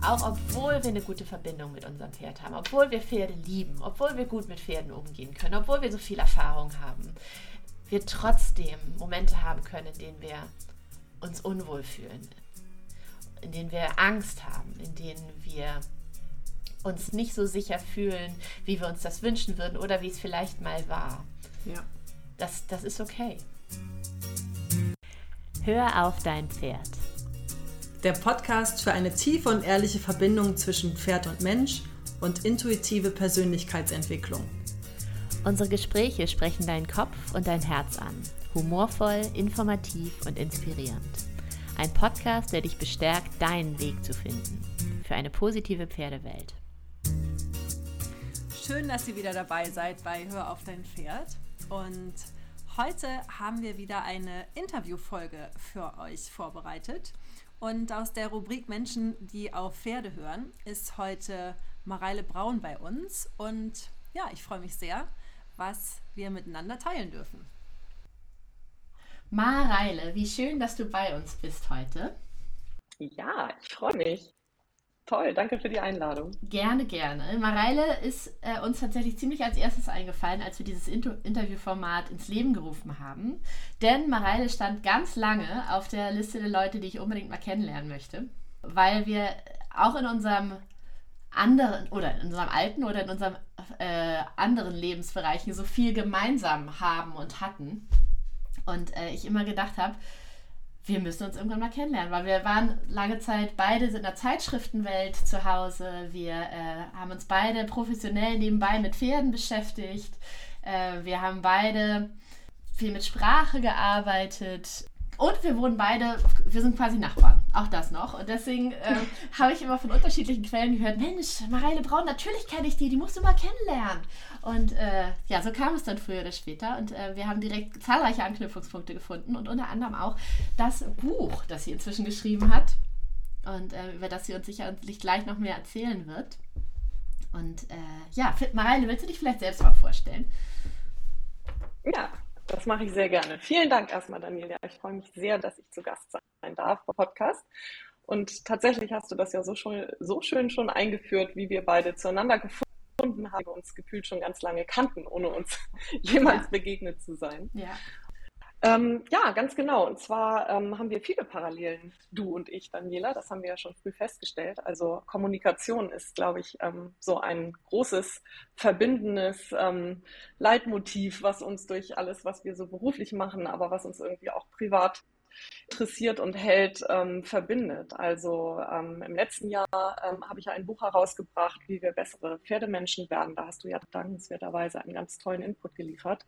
Auch obwohl wir eine gute Verbindung mit unserem Pferd haben, obwohl wir Pferde lieben, obwohl wir gut mit Pferden umgehen können, obwohl wir so viel Erfahrung haben, wir trotzdem Momente haben können, in denen wir uns unwohl fühlen, in denen wir Angst haben, in denen wir uns nicht so sicher fühlen, wie wir uns das wünschen würden oder wie es vielleicht mal war. Ja. Das, das ist okay. Hör auf dein Pferd. Der Podcast für eine tiefe und ehrliche Verbindung zwischen Pferd und Mensch und intuitive Persönlichkeitsentwicklung. Unsere Gespräche sprechen deinen Kopf und dein Herz an. Humorvoll, informativ und inspirierend. Ein Podcast, der dich bestärkt, deinen Weg zu finden. Für eine positive Pferdewelt. Schön, dass ihr wieder dabei seid bei Hör auf dein Pferd. Und heute haben wir wieder eine Interviewfolge für euch vorbereitet. Und aus der Rubrik Menschen, die auf Pferde hören, ist heute Mareile Braun bei uns. Und ja, ich freue mich sehr, was wir miteinander teilen dürfen. Mareile, wie schön, dass du bei uns bist heute. Ja, ich freue mich. Toll, danke für die Einladung. Gerne, gerne. Mareile ist äh, uns tatsächlich ziemlich als erstes eingefallen, als wir dieses Inter Interviewformat ins Leben gerufen haben. Denn Mareile stand ganz lange auf der Liste der Leute, die ich unbedingt mal kennenlernen möchte, weil wir auch in unserem anderen oder in unserem alten oder in unserem äh, anderen Lebensbereichen so viel gemeinsam haben und hatten. Und äh, ich immer gedacht habe, wir müssen uns irgendwann mal kennenlernen, weil wir waren lange Zeit beide in der Zeitschriftenwelt zu Hause. Wir äh, haben uns beide professionell nebenbei mit Pferden beschäftigt. Äh, wir haben beide viel mit Sprache gearbeitet. Und wir wurden beide, wir sind quasi Nachbarn, auch das noch. Und deswegen äh, habe ich immer von unterschiedlichen Quellen gehört, Mensch, Mareile Braun, natürlich kenne ich die, die musst du mal kennenlernen. Und äh, ja, so kam es dann früher oder später. Und äh, wir haben direkt zahlreiche Anknüpfungspunkte gefunden und unter anderem auch das Buch, das sie inzwischen geschrieben hat und äh, über das sie uns sicherlich gleich noch mehr erzählen wird. Und äh, ja, Mareile, willst du dich vielleicht selbst mal vorstellen? Ja, das mache ich sehr gerne. Vielen Dank erstmal, Daniela. Ich freue mich sehr, dass ich zu Gast sein darf im Podcast. Und tatsächlich hast du das ja so, schon, so schön schon eingeführt, wie wir beide zueinander gefunden haben, uns gefühlt schon ganz lange kannten, ohne uns jemals ja. begegnet zu sein. Ja. Ähm, ja, ganz genau. Und zwar ähm, haben wir viele Parallelen, du und ich, Daniela. Das haben wir ja schon früh festgestellt. Also Kommunikation ist, glaube ich, ähm, so ein großes verbindendes ähm, Leitmotiv, was uns durch alles, was wir so beruflich machen, aber was uns irgendwie auch privat interessiert und hält, ähm, verbindet. Also ähm, im letzten Jahr habe ich ein Buch herausgebracht, wie wir bessere Pferdemenschen werden. Da hast du ja dankenswerterweise einen ganz tollen Input geliefert.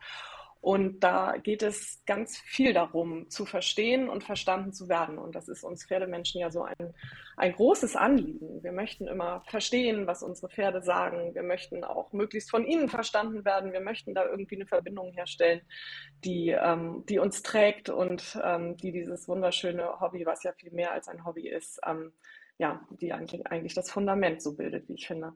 Und da geht es ganz viel darum, zu verstehen und verstanden zu werden. Und das ist uns Pferdemenschen ja so ein, ein großes Anliegen. Wir möchten immer verstehen, was unsere Pferde sagen. Wir möchten auch möglichst von ihnen verstanden werden. Wir möchten da irgendwie eine Verbindung herstellen, die, ähm, die uns trägt und ähm, die dieses wunderschöne Hobby, was ja viel mehr als ein Hobby ist, ähm, ja, die eigentlich, eigentlich das Fundament so bildet, wie ich finde.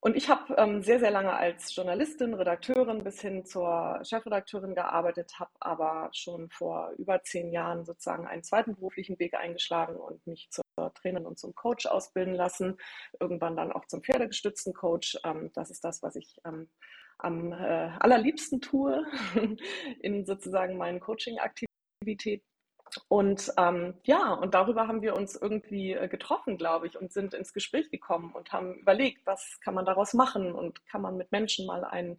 Und ich habe ähm, sehr, sehr lange als Journalistin, Redakteurin bis hin zur Chefredakteurin gearbeitet, habe aber schon vor über zehn Jahren sozusagen einen zweiten beruflichen Weg eingeschlagen und mich zur Trainerin und zum Coach ausbilden lassen. Irgendwann dann auch zum pferdegestützten Coach. Ähm, das ist das, was ich ähm, am äh, allerliebsten tue in sozusagen meinen Coaching-Aktivitäten. Und ähm, ja, und darüber haben wir uns irgendwie äh, getroffen, glaube ich, und sind ins Gespräch gekommen und haben überlegt, was kann man daraus machen und kann man mit Menschen mal einen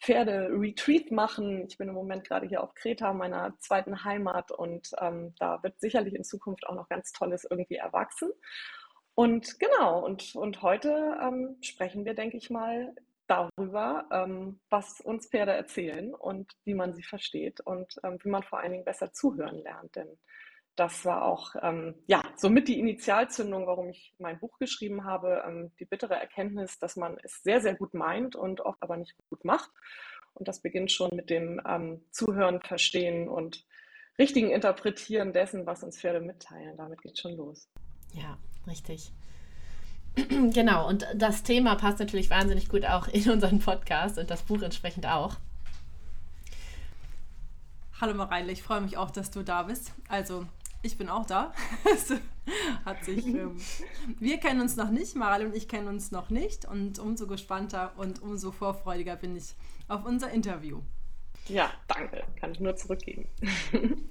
Pferde-Retreat machen. Ich bin im Moment gerade hier auf Kreta, meiner zweiten Heimat, und ähm, da wird sicherlich in Zukunft auch noch ganz Tolles irgendwie erwachsen. Und genau, und, und heute ähm, sprechen wir, denke ich mal, darüber, ähm, was uns Pferde erzählen und wie man sie versteht und ähm, wie man vor allen Dingen besser zuhören lernt. Denn das war auch ähm, ja somit die Initialzündung, warum ich mein Buch geschrieben habe. Ähm, die bittere Erkenntnis, dass man es sehr, sehr gut meint und oft aber nicht gut macht. Und das beginnt schon mit dem ähm, Zuhören, Verstehen und richtigen Interpretieren dessen, was uns Pferde mitteilen. Damit geht es schon los. Ja, richtig. Genau, und das Thema passt natürlich wahnsinnig gut auch in unseren Podcast und das Buch entsprechend auch. Hallo Mareile, ich freue mich auch, dass du da bist. Also ich bin auch da. hat sich, ähm, wir kennen uns noch nicht, Maral und ich kennen uns noch nicht und umso gespannter und umso vorfreudiger bin ich auf unser Interview. Ja, danke. Kann ich nur zurückgeben.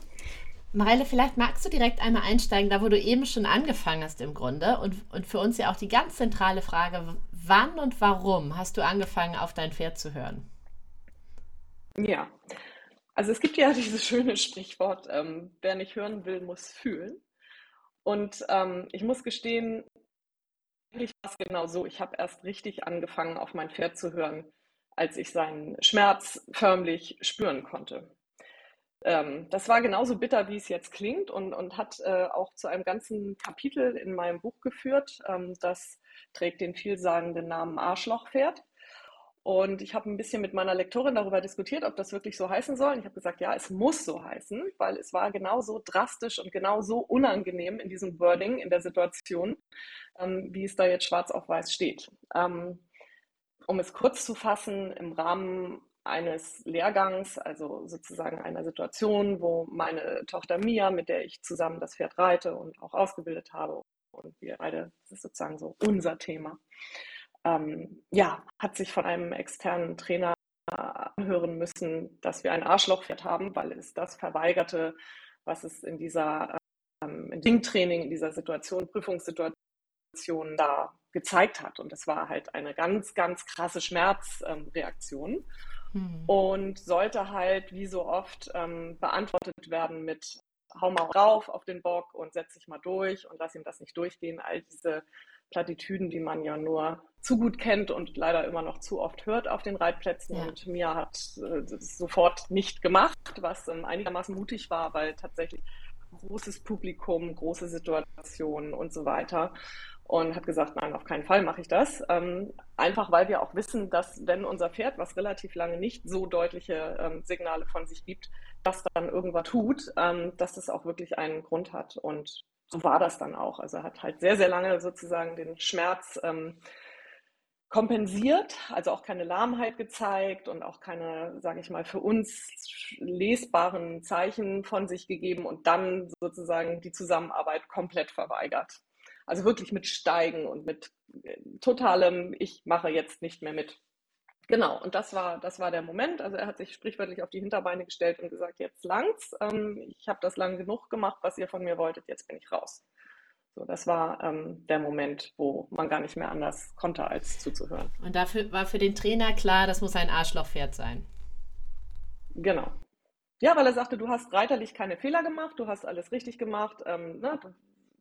Mareile, vielleicht magst du direkt einmal einsteigen, da wo du eben schon angefangen hast im Grunde und, und für uns ja auch die ganz zentrale Frage, wann und warum hast du angefangen, auf dein Pferd zu hören? Ja, also es gibt ja dieses schöne Sprichwort, ähm, wer nicht hören will, muss fühlen. Und ähm, ich muss gestehen, eigentlich war es genau so. Ich habe erst richtig angefangen, auf mein Pferd zu hören, als ich seinen Schmerz förmlich spüren konnte. Ähm, das war genauso bitter, wie es jetzt klingt und, und hat äh, auch zu einem ganzen Kapitel in meinem Buch geführt. Ähm, das trägt den vielsagenden Namen Arschlochpferd. Und ich habe ein bisschen mit meiner Lektorin darüber diskutiert, ob das wirklich so heißen soll. Und ich habe gesagt, ja, es muss so heißen, weil es war genauso drastisch und genauso unangenehm in diesem Wording, in der Situation, ähm, wie es da jetzt schwarz auf weiß steht. Ähm, um es kurz zu fassen, im Rahmen eines Lehrgangs, also sozusagen einer Situation, wo meine Tochter Mia, mit der ich zusammen das Pferd reite und auch ausgebildet habe, und wir beide, das ist sozusagen so unser Thema, ähm, ja, hat sich von einem externen Trainer anhören müssen, dass wir ein Arschlochpferd haben, weil es das verweigerte, was es in dieser ähm, Dingtraining, in dieser Situation, Prüfungssituation da gezeigt hat. Und das war halt eine ganz, ganz krasse Schmerzreaktion ähm, mhm. und sollte halt wie so oft ähm, beantwortet werden mit hau mal drauf auf den Bock und setz dich mal durch und lass ihm das nicht durchgehen. All diese Plattitüden, die man ja nur zu gut kennt und leider immer noch zu oft hört auf den Reitplätzen. Ja. Und Mia hat äh, das sofort nicht gemacht, was ähm, einigermaßen mutig war, weil tatsächlich großes Publikum, große Situationen und so weiter. Und hat gesagt, nein, auf keinen Fall mache ich das. Ähm, einfach weil wir auch wissen, dass wenn unser Pferd, was relativ lange nicht so deutliche ähm, Signale von sich gibt, das dann irgendwann tut, ähm, dass das auch wirklich einen Grund hat. Und so war das dann auch. Also er hat halt sehr, sehr lange sozusagen den Schmerz ähm, kompensiert, also auch keine Lahmheit gezeigt und auch keine, sage ich mal, für uns lesbaren Zeichen von sich gegeben und dann sozusagen die Zusammenarbeit komplett verweigert. Also wirklich mit Steigen und mit äh, totalem, ich mache jetzt nicht mehr mit. Genau, und das war, das war der Moment. Also er hat sich sprichwörtlich auf die Hinterbeine gestellt und gesagt, jetzt langt's. Ähm, ich habe das lang genug gemacht, was ihr von mir wolltet, jetzt bin ich raus. So, das war ähm, der Moment, wo man gar nicht mehr anders konnte, als zuzuhören. Und dafür war für den Trainer klar, das muss ein Arschlochpferd sein. Genau. Ja, weil er sagte, du hast reiterlich keine Fehler gemacht, du hast alles richtig gemacht, ähm, ne,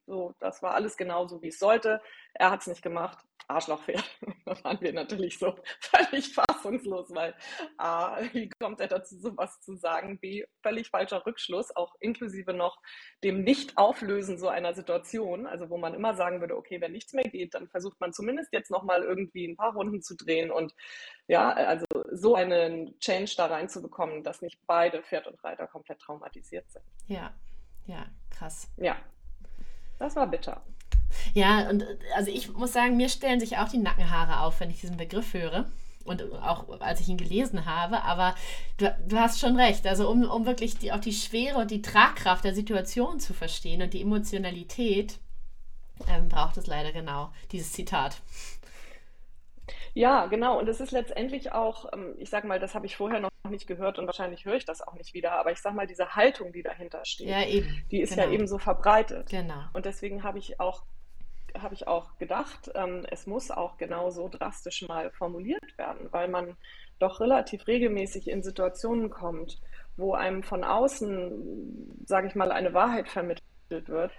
so, das war alles genau so, wie es sollte. Er hat es nicht gemacht. Arschlochpferd. da waren wir natürlich so völlig fassungslos, weil A, wie kommt er dazu, sowas zu sagen? B, völlig falscher Rückschluss, auch inklusive noch dem Nicht-Auflösen so einer Situation, also wo man immer sagen würde, okay, wenn nichts mehr geht, dann versucht man zumindest jetzt nochmal irgendwie ein paar Runden zu drehen und ja, also so einen Change da reinzubekommen, dass nicht beide Pferd und Reiter komplett traumatisiert sind. Ja, ja, krass. Ja, das war bitter. Ja, und also ich muss sagen, mir stellen sich auch die Nackenhaare auf, wenn ich diesen Begriff höre. Und auch als ich ihn gelesen habe, aber du, du hast schon recht. Also um, um wirklich die, auch die Schwere und die Tragkraft der Situation zu verstehen und die Emotionalität, ähm, braucht es leider genau dieses Zitat. Ja, genau. Und es ist letztendlich auch, ähm, ich sag mal, das habe ich vorher noch nicht gehört und wahrscheinlich höre ich das auch nicht wieder, aber ich sag mal, diese Haltung, die dahinter steht, ja, die ist genau. ja eben so verbreitet. Genau. Und deswegen habe ich auch habe ich auch gedacht, ähm, es muss auch genau so drastisch mal formuliert werden, weil man doch relativ regelmäßig in Situationen kommt, wo einem von außen, sage ich mal, eine Wahrheit vermittelt wird,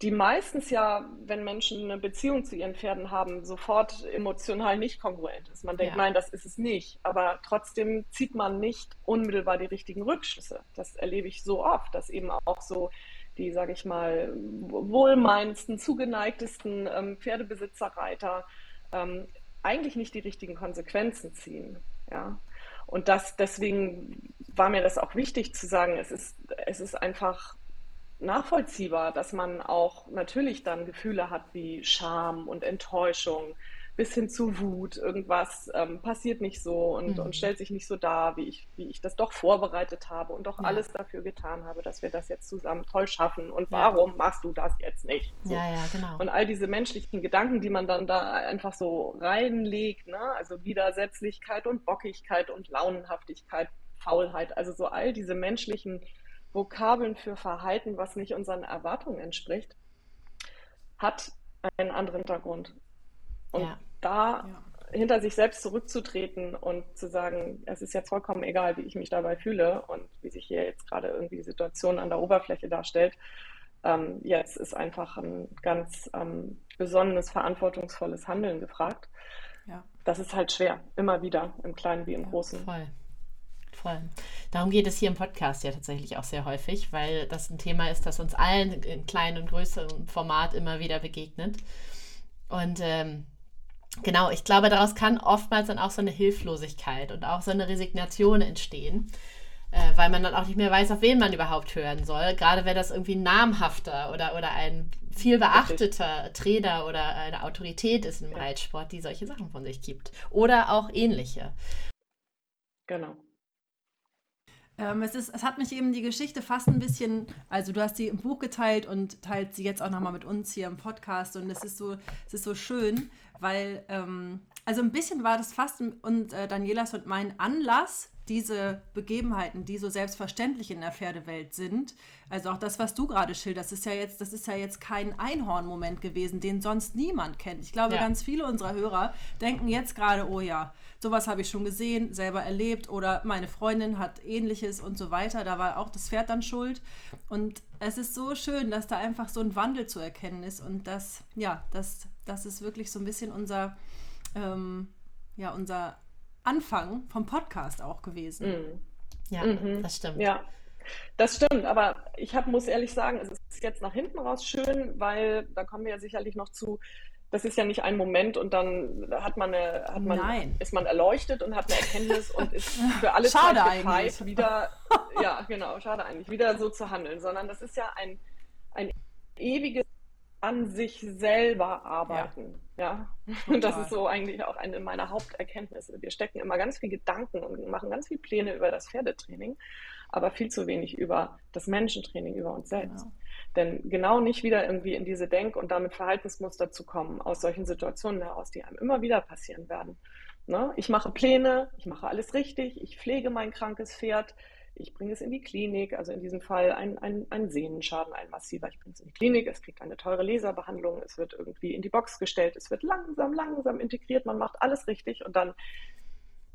die meistens ja, wenn Menschen eine Beziehung zu ihren Pferden haben, sofort emotional nicht kongruent ist. Man denkt, ja. nein, das ist es nicht. Aber trotzdem zieht man nicht unmittelbar die richtigen Rückschlüsse. Das erlebe ich so oft, dass eben auch so die, sage ich mal, wohlmeinendsten, zugeneigtesten ähm, Pferdebesitzer, Reiter ähm, eigentlich nicht die richtigen Konsequenzen ziehen. Ja? Und das, deswegen war mir das auch wichtig zu sagen, es ist, es ist einfach nachvollziehbar, dass man auch natürlich dann Gefühle hat wie Scham und Enttäuschung, bis hin zu Wut, irgendwas ähm, passiert nicht so und, mhm. und stellt sich nicht so dar, wie ich, wie ich das doch vorbereitet habe und doch ja. alles dafür getan habe, dass wir das jetzt zusammen toll schaffen. Und ja. warum machst du das jetzt nicht? So. Ja, ja, genau. Und all diese menschlichen Gedanken, die man dann da einfach so reinlegt, ne? also Widersetzlichkeit und Bockigkeit und Launenhaftigkeit, Faulheit, also so all diese menschlichen Vokabeln für Verhalten, was nicht unseren Erwartungen entspricht, hat einen anderen Hintergrund. Und ja da ja. hinter sich selbst zurückzutreten und zu sagen, es ist jetzt vollkommen egal, wie ich mich dabei fühle und wie sich hier jetzt gerade irgendwie die Situation an der Oberfläche darstellt. Ähm, jetzt ist einfach ein ganz ähm, besonnenes, verantwortungsvolles Handeln gefragt. Ja. Das ist halt schwer, immer wieder, im Kleinen wie im Großen. Voll. Voll. Darum geht es hier im Podcast ja tatsächlich auch sehr häufig, weil das ein Thema ist, das uns allen in kleinem und größerem Format immer wieder begegnet. Und ähm, genau, ich glaube, daraus kann oftmals dann auch so eine Hilflosigkeit und auch so eine Resignation entstehen, äh, weil man dann auch nicht mehr weiß, auf wen man überhaupt hören soll. Gerade wenn das irgendwie ein namhafter oder, oder ein viel beachteter Trainer oder eine Autorität ist im Reitsport, die solche Sachen von sich gibt. Oder auch ähnliche. Genau. Ähm, es, ist, es hat mich eben die Geschichte fast ein bisschen, also du hast sie im Buch geteilt und teilt sie jetzt auch nochmal mit uns hier im Podcast und es ist so, es ist so schön, weil, ähm, also ein bisschen war das fast und äh, Danielas und mein Anlass, diese Begebenheiten, die so selbstverständlich in der Pferdewelt sind, also auch das, was du gerade schilderst, ist ja jetzt, das ist ja jetzt kein Einhorn-Moment gewesen, den sonst niemand kennt. Ich glaube, ja. ganz viele unserer Hörer denken jetzt gerade, oh ja, sowas habe ich schon gesehen, selber erlebt oder meine Freundin hat ähnliches und so weiter. Da war auch das Pferd dann schuld. Und es ist so schön, dass da einfach so ein Wandel zu erkennen ist und das, ja, das, das ist wirklich so ein bisschen unser, ähm, ja, unser Anfang vom Podcast auch gewesen. Mhm. Ja, mhm. das stimmt. Ja. Das stimmt, aber ich hab, muss ehrlich sagen, es ist jetzt nach hinten raus schön, weil da kommen wir ja sicherlich noch zu. Das ist ja nicht ein Moment und dann hat man eine, hat man, ist man erleuchtet und hat eine Erkenntnis und ist für alle schade Zeit gefeit, wieder, ja, genau, schade eigentlich, wieder so zu handeln, sondern das ist ja ein, ein ewiges an sich selber arbeiten. Ja, ja. und das ist so eigentlich auch eine meiner Haupterkenntnisse. Wir stecken immer ganz viel Gedanken und machen ganz viele Pläne über das Pferdetraining, aber viel zu wenig über das Menschentraining, über uns selbst. Genau. Denn genau nicht wieder irgendwie in diese Denk- und damit Verhaltensmuster zu kommen, aus solchen Situationen heraus, die einem immer wieder passieren werden. Ne? Ich mache Pläne, ich mache alles richtig, ich pflege mein krankes Pferd, ich bringe es in die Klinik, also in diesem Fall ein, ein, ein Sehnenschaden, ein massiver. Ich bringe es in die Klinik, es kriegt eine teure Laserbehandlung, es wird irgendwie in die Box gestellt, es wird langsam, langsam integriert, man macht alles richtig und dann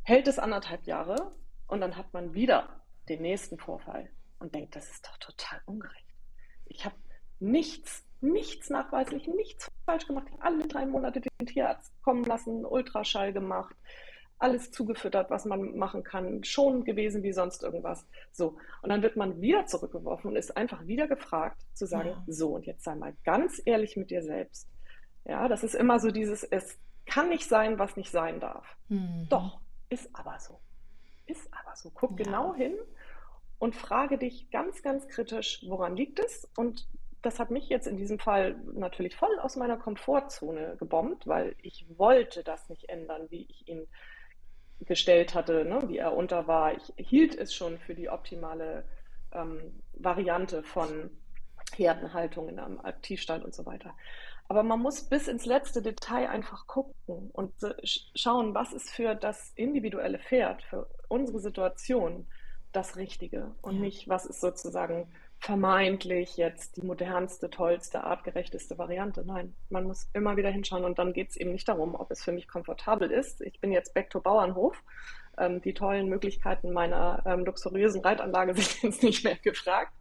hält es anderthalb Jahre und dann hat man wieder den nächsten Vorfall und denkt, das ist doch total ungerecht. Ich habe nichts, nichts nachweislich, nichts falsch gemacht. Alle drei Monate den Tierarzt kommen lassen, Ultraschall gemacht, alles zugefüttert, was man machen kann, schon gewesen wie sonst irgendwas. So. Und dann wird man wieder zurückgeworfen und ist einfach wieder gefragt zu sagen, ja. so, und jetzt sei mal ganz ehrlich mit dir selbst. Ja, das ist immer so dieses, es kann nicht sein, was nicht sein darf. Mhm. Doch, ist aber so. Ist aber so. Guck ja. genau hin und frage dich ganz, ganz kritisch, woran liegt es? Und das hat mich jetzt in diesem Fall natürlich voll aus meiner Komfortzone gebombt, weil ich wollte das nicht ändern, wie ich ihn gestellt hatte, ne, wie er unter war. Ich hielt es schon für die optimale ähm, Variante von Herdenhaltung in einem Aktivstall und so weiter. Aber man muss bis ins letzte Detail einfach gucken und schauen, was ist für das individuelle Pferd, für unsere Situation das Richtige und ja. nicht, was ist sozusagen vermeintlich jetzt die modernste, tollste, artgerechteste Variante. Nein, man muss immer wieder hinschauen und dann geht es eben nicht darum, ob es für mich komfortabel ist. Ich bin jetzt back to Bauernhof. Ähm, die tollen Möglichkeiten meiner ähm, luxuriösen Reitanlage sind jetzt nicht mehr gefragt,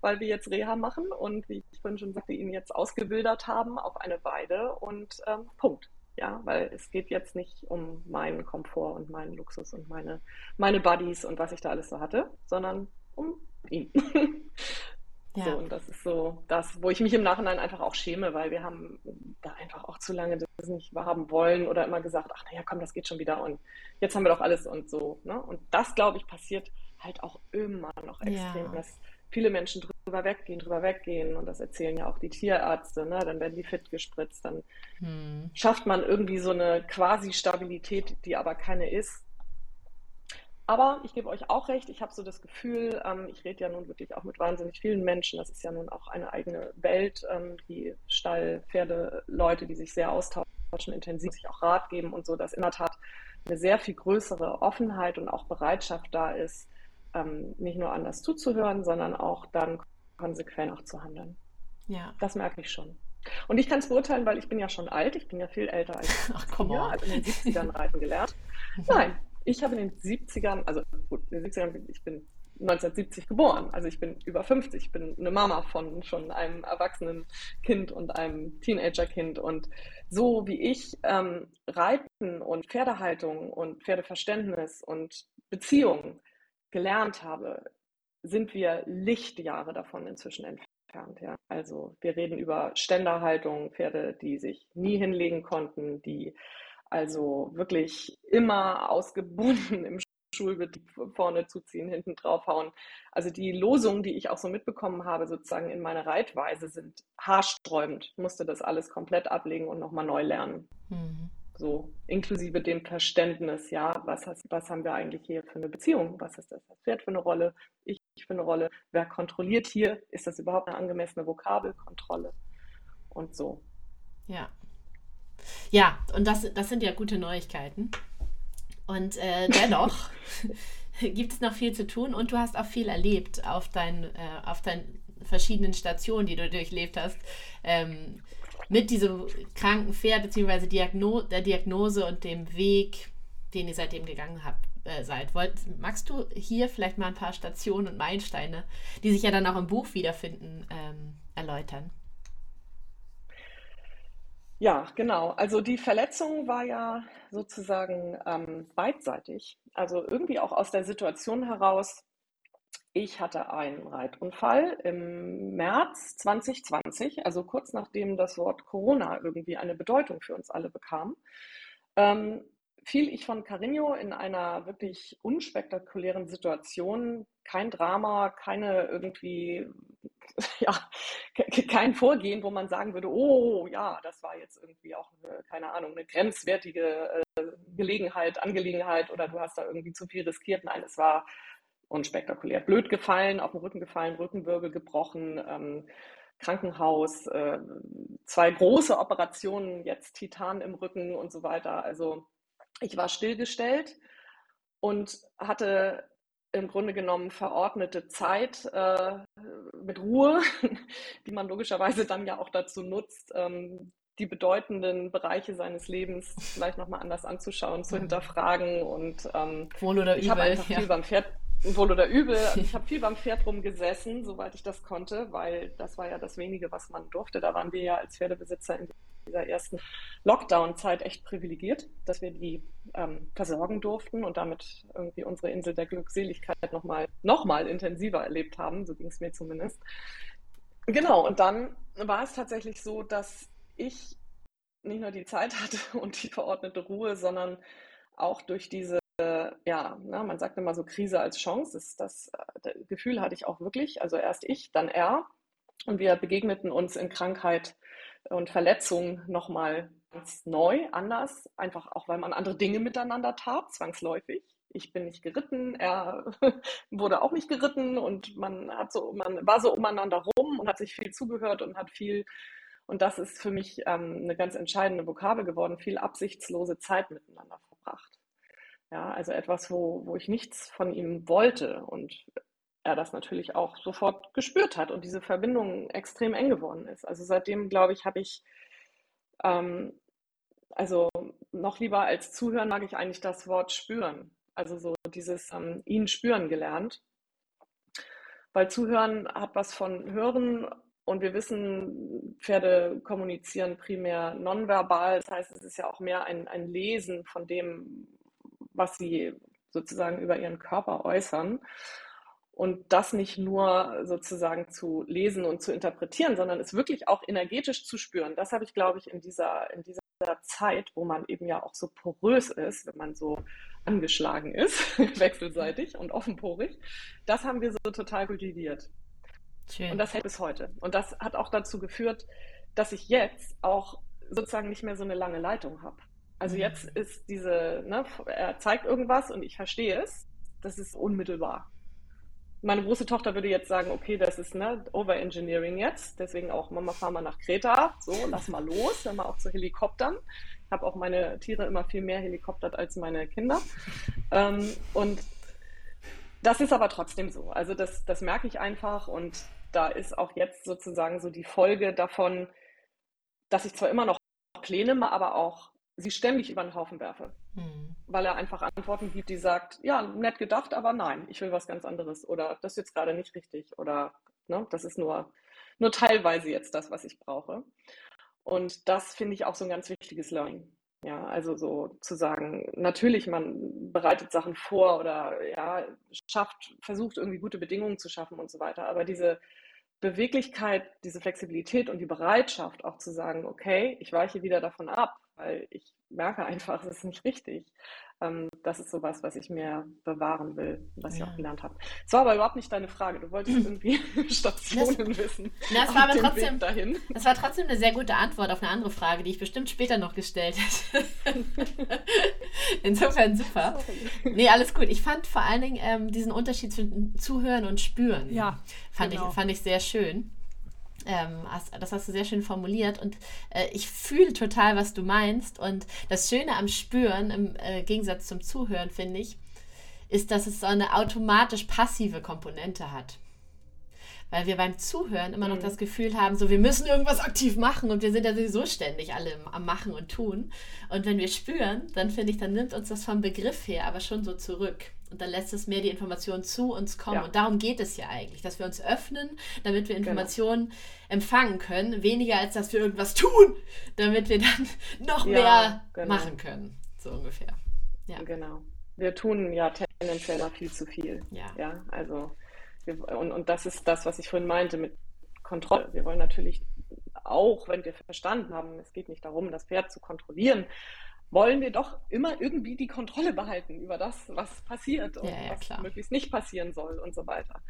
weil wir jetzt Reha machen und wie ich vorhin schon sagte, ihn jetzt ausgebildet haben auf eine Weide und ähm, Punkt. Ja, weil es geht jetzt nicht um meinen Komfort und meinen Luxus und meine, meine Buddies und was ich da alles so hatte, sondern um ihn. Ja. So, und das ist so das, wo ich mich im Nachhinein einfach auch schäme, weil wir haben da einfach auch zu lange das nicht wahrhaben wollen oder immer gesagt, ach naja, komm, das geht schon wieder und jetzt haben wir doch alles und so. Ne? Und das, glaube ich, passiert halt auch immer noch extrem, ja. dass viele Menschen drüber weggehen, drüber weggehen. Und das erzählen ja auch die Tierärzte. Ne? Dann werden die fit gespritzt. Dann hm. schafft man irgendwie so eine Quasi-Stabilität, die aber keine ist. Aber ich gebe euch auch recht, ich habe so das Gefühl, ähm, ich rede ja nun wirklich auch mit wahnsinnig vielen Menschen. Das ist ja nun auch eine eigene Welt, ähm, die Stall, Pferde, Leute, die sich sehr austauschen, intensiv sich auch Rat geben und so, dass in der Tat eine sehr viel größere Offenheit und auch Bereitschaft da ist, ähm, nicht nur anders zuzuhören, sondern auch dann konsequent auch zu handeln. Ja. Das merke ich schon. Und ich kann es beurteilen, weil ich bin ja schon alt, ich bin ja viel älter als Ach, komm ich habe in den 70ern reiten gelernt. Nein, ich habe in den 70ern, also gut, in den 70ern, ich bin 1970 geboren, also ich bin über 50, ich bin eine Mama von schon einem erwachsenen Kind und einem Teenagerkind und so wie ich ähm, Reiten und Pferdehaltung und Pferdeverständnis und Beziehungen gelernt habe, sind wir Lichtjahre davon inzwischen entfernt. Ja? Also wir reden über Ständerhaltung, Pferde, die sich nie hinlegen konnten, die also wirklich immer ausgebunden im Schulbetrieb vorne zuziehen, hinten draufhauen. Also die Losungen, die ich auch so mitbekommen habe, sozusagen in meiner Reitweise, sind haarsträubend. Ich musste das alles komplett ablegen und nochmal neu lernen. Mhm. So, inklusive dem Verständnis, ja, was, hast, was haben wir eigentlich hier für eine Beziehung? Was ist das Pferd für eine Rolle? Ich für eine Rolle? Wer kontrolliert hier? Ist das überhaupt eine angemessene Vokabelkontrolle? Und so. Ja, ja, und das, das sind ja gute Neuigkeiten. Und äh, dennoch gibt es noch viel zu tun und du hast auch viel erlebt auf, dein, äh, auf deinen verschiedenen Stationen, die du durchlebt hast. Ähm, mit diesem kranken Pferd bzw. Diagno der Diagnose und dem Weg, den ihr seitdem gegangen habt, äh, seid. Wollt, magst du hier vielleicht mal ein paar Stationen und Meilensteine, die sich ja dann auch im Buch wiederfinden, ähm, erläutern? Ja, genau. Also die Verletzung war ja sozusagen ähm, beidseitig. Also irgendwie auch aus der Situation heraus. Ich hatte einen Reitunfall im März 2020, also kurz nachdem das Wort Corona irgendwie eine Bedeutung für uns alle bekam. Ähm, fiel ich von Carigno in einer wirklich unspektakulären Situation. Kein Drama, keine irgendwie ja, kein Vorgehen, wo man sagen würde, oh ja, das war jetzt irgendwie auch, eine, keine Ahnung, eine grenzwertige äh, Gelegenheit, Angelegenheit oder du hast da irgendwie zu viel riskiert. Nein, es war unspektakulär. Blöd gefallen, auf den Rücken gefallen, Rückenwirbel gebrochen, ähm, Krankenhaus, äh, zwei große Operationen, jetzt Titan im Rücken und so weiter. Also ich war stillgestellt und hatte im Grunde genommen verordnete Zeit äh, mit Ruhe, die man logischerweise dann ja auch dazu nutzt, ähm, die bedeutenden Bereiche seines Lebens vielleicht nochmal anders anzuschauen, zu mhm. hinterfragen und ähm, wohl oder ich habe einfach ja. viel beim Pferd wohl oder übel. Ich habe viel beim Pferd rumgesessen, soweit ich das konnte, weil das war ja das wenige, was man durfte. Da waren wir ja als Pferdebesitzer in dieser ersten Lockdown-Zeit echt privilegiert, dass wir die ähm, versorgen durften und damit irgendwie unsere Insel der Glückseligkeit nochmal noch mal intensiver erlebt haben. So ging es mir zumindest. Genau, und dann war es tatsächlich so, dass ich nicht nur die Zeit hatte und die verordnete Ruhe, sondern auch durch diese, ja, na, man sagt immer so Krise als Chance. Das, das, das Gefühl hatte ich auch wirklich. Also erst ich, dann er. Und wir begegneten uns in Krankheit und Verletzung nochmal ganz neu, anders, einfach auch, weil man andere Dinge miteinander tat, zwangsläufig. Ich bin nicht geritten, er wurde auch nicht geritten und man hat so, man war so umeinander rum und hat sich viel zugehört und hat viel, und das ist für mich ähm, eine ganz entscheidende Vokabel geworden, viel absichtslose Zeit miteinander verbracht. Ja, also etwas, wo, wo ich nichts von ihm wollte und er das natürlich auch sofort gespürt hat und diese Verbindung extrem eng geworden ist. Also seitdem, glaube ich, habe ich, ähm, also noch lieber als zuhören mag ich eigentlich das Wort spüren. Also so dieses ähm, ihn spüren gelernt. Weil zuhören hat was von hören und wir wissen, Pferde kommunizieren primär nonverbal. Das heißt, es ist ja auch mehr ein, ein Lesen von dem, was sie sozusagen über ihren Körper äußern und das nicht nur sozusagen zu lesen und zu interpretieren, sondern es wirklich auch energetisch zu spüren. Das habe ich, glaube ich, in dieser, in dieser Zeit, wo man eben ja auch so porös ist, wenn man so angeschlagen ist, wechselseitig und offenporig, das haben wir so total kultiviert. Schön. Und das hält bis heute. Und das hat auch dazu geführt, dass ich jetzt auch sozusagen nicht mehr so eine lange Leitung habe. Also mhm. jetzt ist diese, ne, er zeigt irgendwas und ich verstehe es. Das ist unmittelbar. Meine große Tochter würde jetzt sagen, okay, das ist ne, Overengineering jetzt, deswegen auch Mama, fahr mal nach Kreta, so, lass mal los, dann mal auch zu Helikoptern. Ich habe auch meine Tiere immer viel mehr helikoptert als meine Kinder. Ähm, und das ist aber trotzdem so. Also das, das merke ich einfach und da ist auch jetzt sozusagen so die Folge davon, dass ich zwar immer noch Pläne, aber auch sie ständig über den Haufen werfe. Hm. Weil er einfach Antworten gibt, die sagt, ja, nett gedacht, aber nein, ich will was ganz anderes. Oder das ist jetzt gerade nicht richtig. Oder ne, das ist nur, nur teilweise jetzt das, was ich brauche. Und das finde ich auch so ein ganz wichtiges Learning. Ja, also so zu sagen, natürlich, man bereitet Sachen vor oder ja, schafft, versucht irgendwie gute Bedingungen zu schaffen und so weiter. Aber diese Beweglichkeit, diese Flexibilität und die Bereitschaft auch zu sagen, okay, ich weiche wieder davon ab, weil ich merke einfach, es ist nicht richtig. Ähm, das ist sowas, was ich mir bewahren will, was ja. ich auch gelernt habe. Es war aber überhaupt nicht deine Frage. Du wolltest irgendwie Stationen das, wissen. Das war aber trotzdem, dahin. das war trotzdem eine sehr gute Antwort auf eine andere Frage, die ich bestimmt später noch gestellt hätte. Insofern super. Sorry. Nee, alles gut. Ich fand vor allen Dingen ähm, diesen Unterschied zwischen Zuhören und Spüren. Ja. Fand, genau. ich, fand ich sehr schön. Ähm, das hast du sehr schön formuliert und äh, ich fühle total, was du meinst. Und das Schöne am Spüren, im äh, Gegensatz zum Zuhören, finde ich, ist, dass es so eine automatisch passive Komponente hat. Weil wir beim Zuhören immer noch mhm. das Gefühl haben, so wir müssen irgendwas aktiv machen und wir sind ja sowieso ständig alle am Machen und Tun. Und wenn wir spüren, dann finde ich, dann nimmt uns das vom Begriff her aber schon so zurück. Und dann lässt es mehr die Informationen zu uns kommen. Ja. Und darum geht es ja eigentlich, dass wir uns öffnen, damit wir genau. Informationen genau. empfangen können. Weniger als dass wir irgendwas tun, damit wir dann noch ja, mehr genau. machen können. So ungefähr. Ja. Genau. Wir tun ja tendenziell mal viel zu viel. Ja. ja also wir, und, und das ist das, was ich vorhin meinte mit Kontrolle. Wir wollen natürlich auch, wenn wir verstanden haben, es geht nicht darum, das Pferd zu kontrollieren, wollen wir doch immer irgendwie die Kontrolle behalten über das, was passiert und ja, ja, was klar. möglichst nicht passieren soll und so weiter.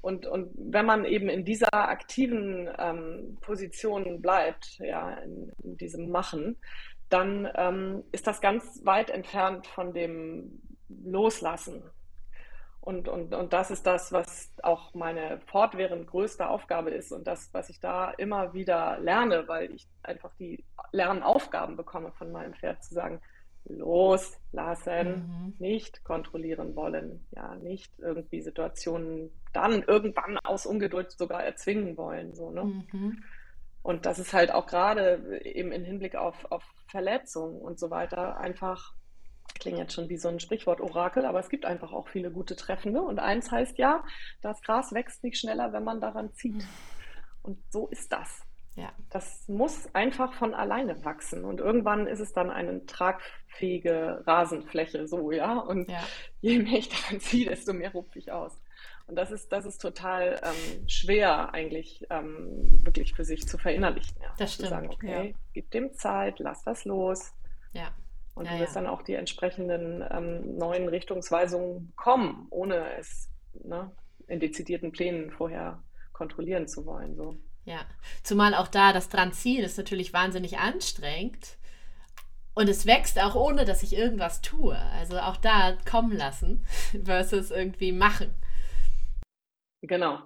Und, und wenn man eben in dieser aktiven ähm, Position bleibt, ja, in, in diesem Machen, dann ähm, ist das ganz weit entfernt von dem Loslassen und, und, und das ist das, was auch meine fortwährend größte Aufgabe ist und das, was ich da immer wieder lerne, weil ich einfach die Lernaufgaben bekomme von meinem Pferd, zu sagen, loslassen, mhm. nicht kontrollieren wollen, ja, nicht irgendwie Situationen dann irgendwann aus Ungeduld sogar erzwingen wollen. So, ne? Mhm. Und das ist halt auch gerade eben im Hinblick auf, auf Verletzungen und so weiter einfach klingt jetzt schon wie so ein Sprichwort-Orakel, aber es gibt einfach auch viele gute Treffende. Und eins heißt ja, das Gras wächst nicht schneller, wenn man daran zieht. Und so ist das. Ja. Das muss einfach von alleine wachsen. Und irgendwann ist es dann eine tragfähige Rasenfläche, so, ja. Und ja. je mehr ich daran ziehe, desto mehr rupfe ich aus. Und das ist, das ist total ähm, schwer, eigentlich ähm, wirklich für sich zu verinnerlichen. Ja. Das stimmt. Zu sagen, okay, ja. gib dem Zeit, lass das los. Ja. Und ja, du wirst ja. dann auch die entsprechenden ähm, neuen Richtungsweisungen kommen, ohne es ne, in dezidierten Plänen vorher kontrollieren zu wollen. So. Ja, zumal auch da das Dranziehen ist natürlich wahnsinnig anstrengend. Und es wächst auch ohne, dass ich irgendwas tue. Also auch da kommen lassen versus irgendwie machen. Genau,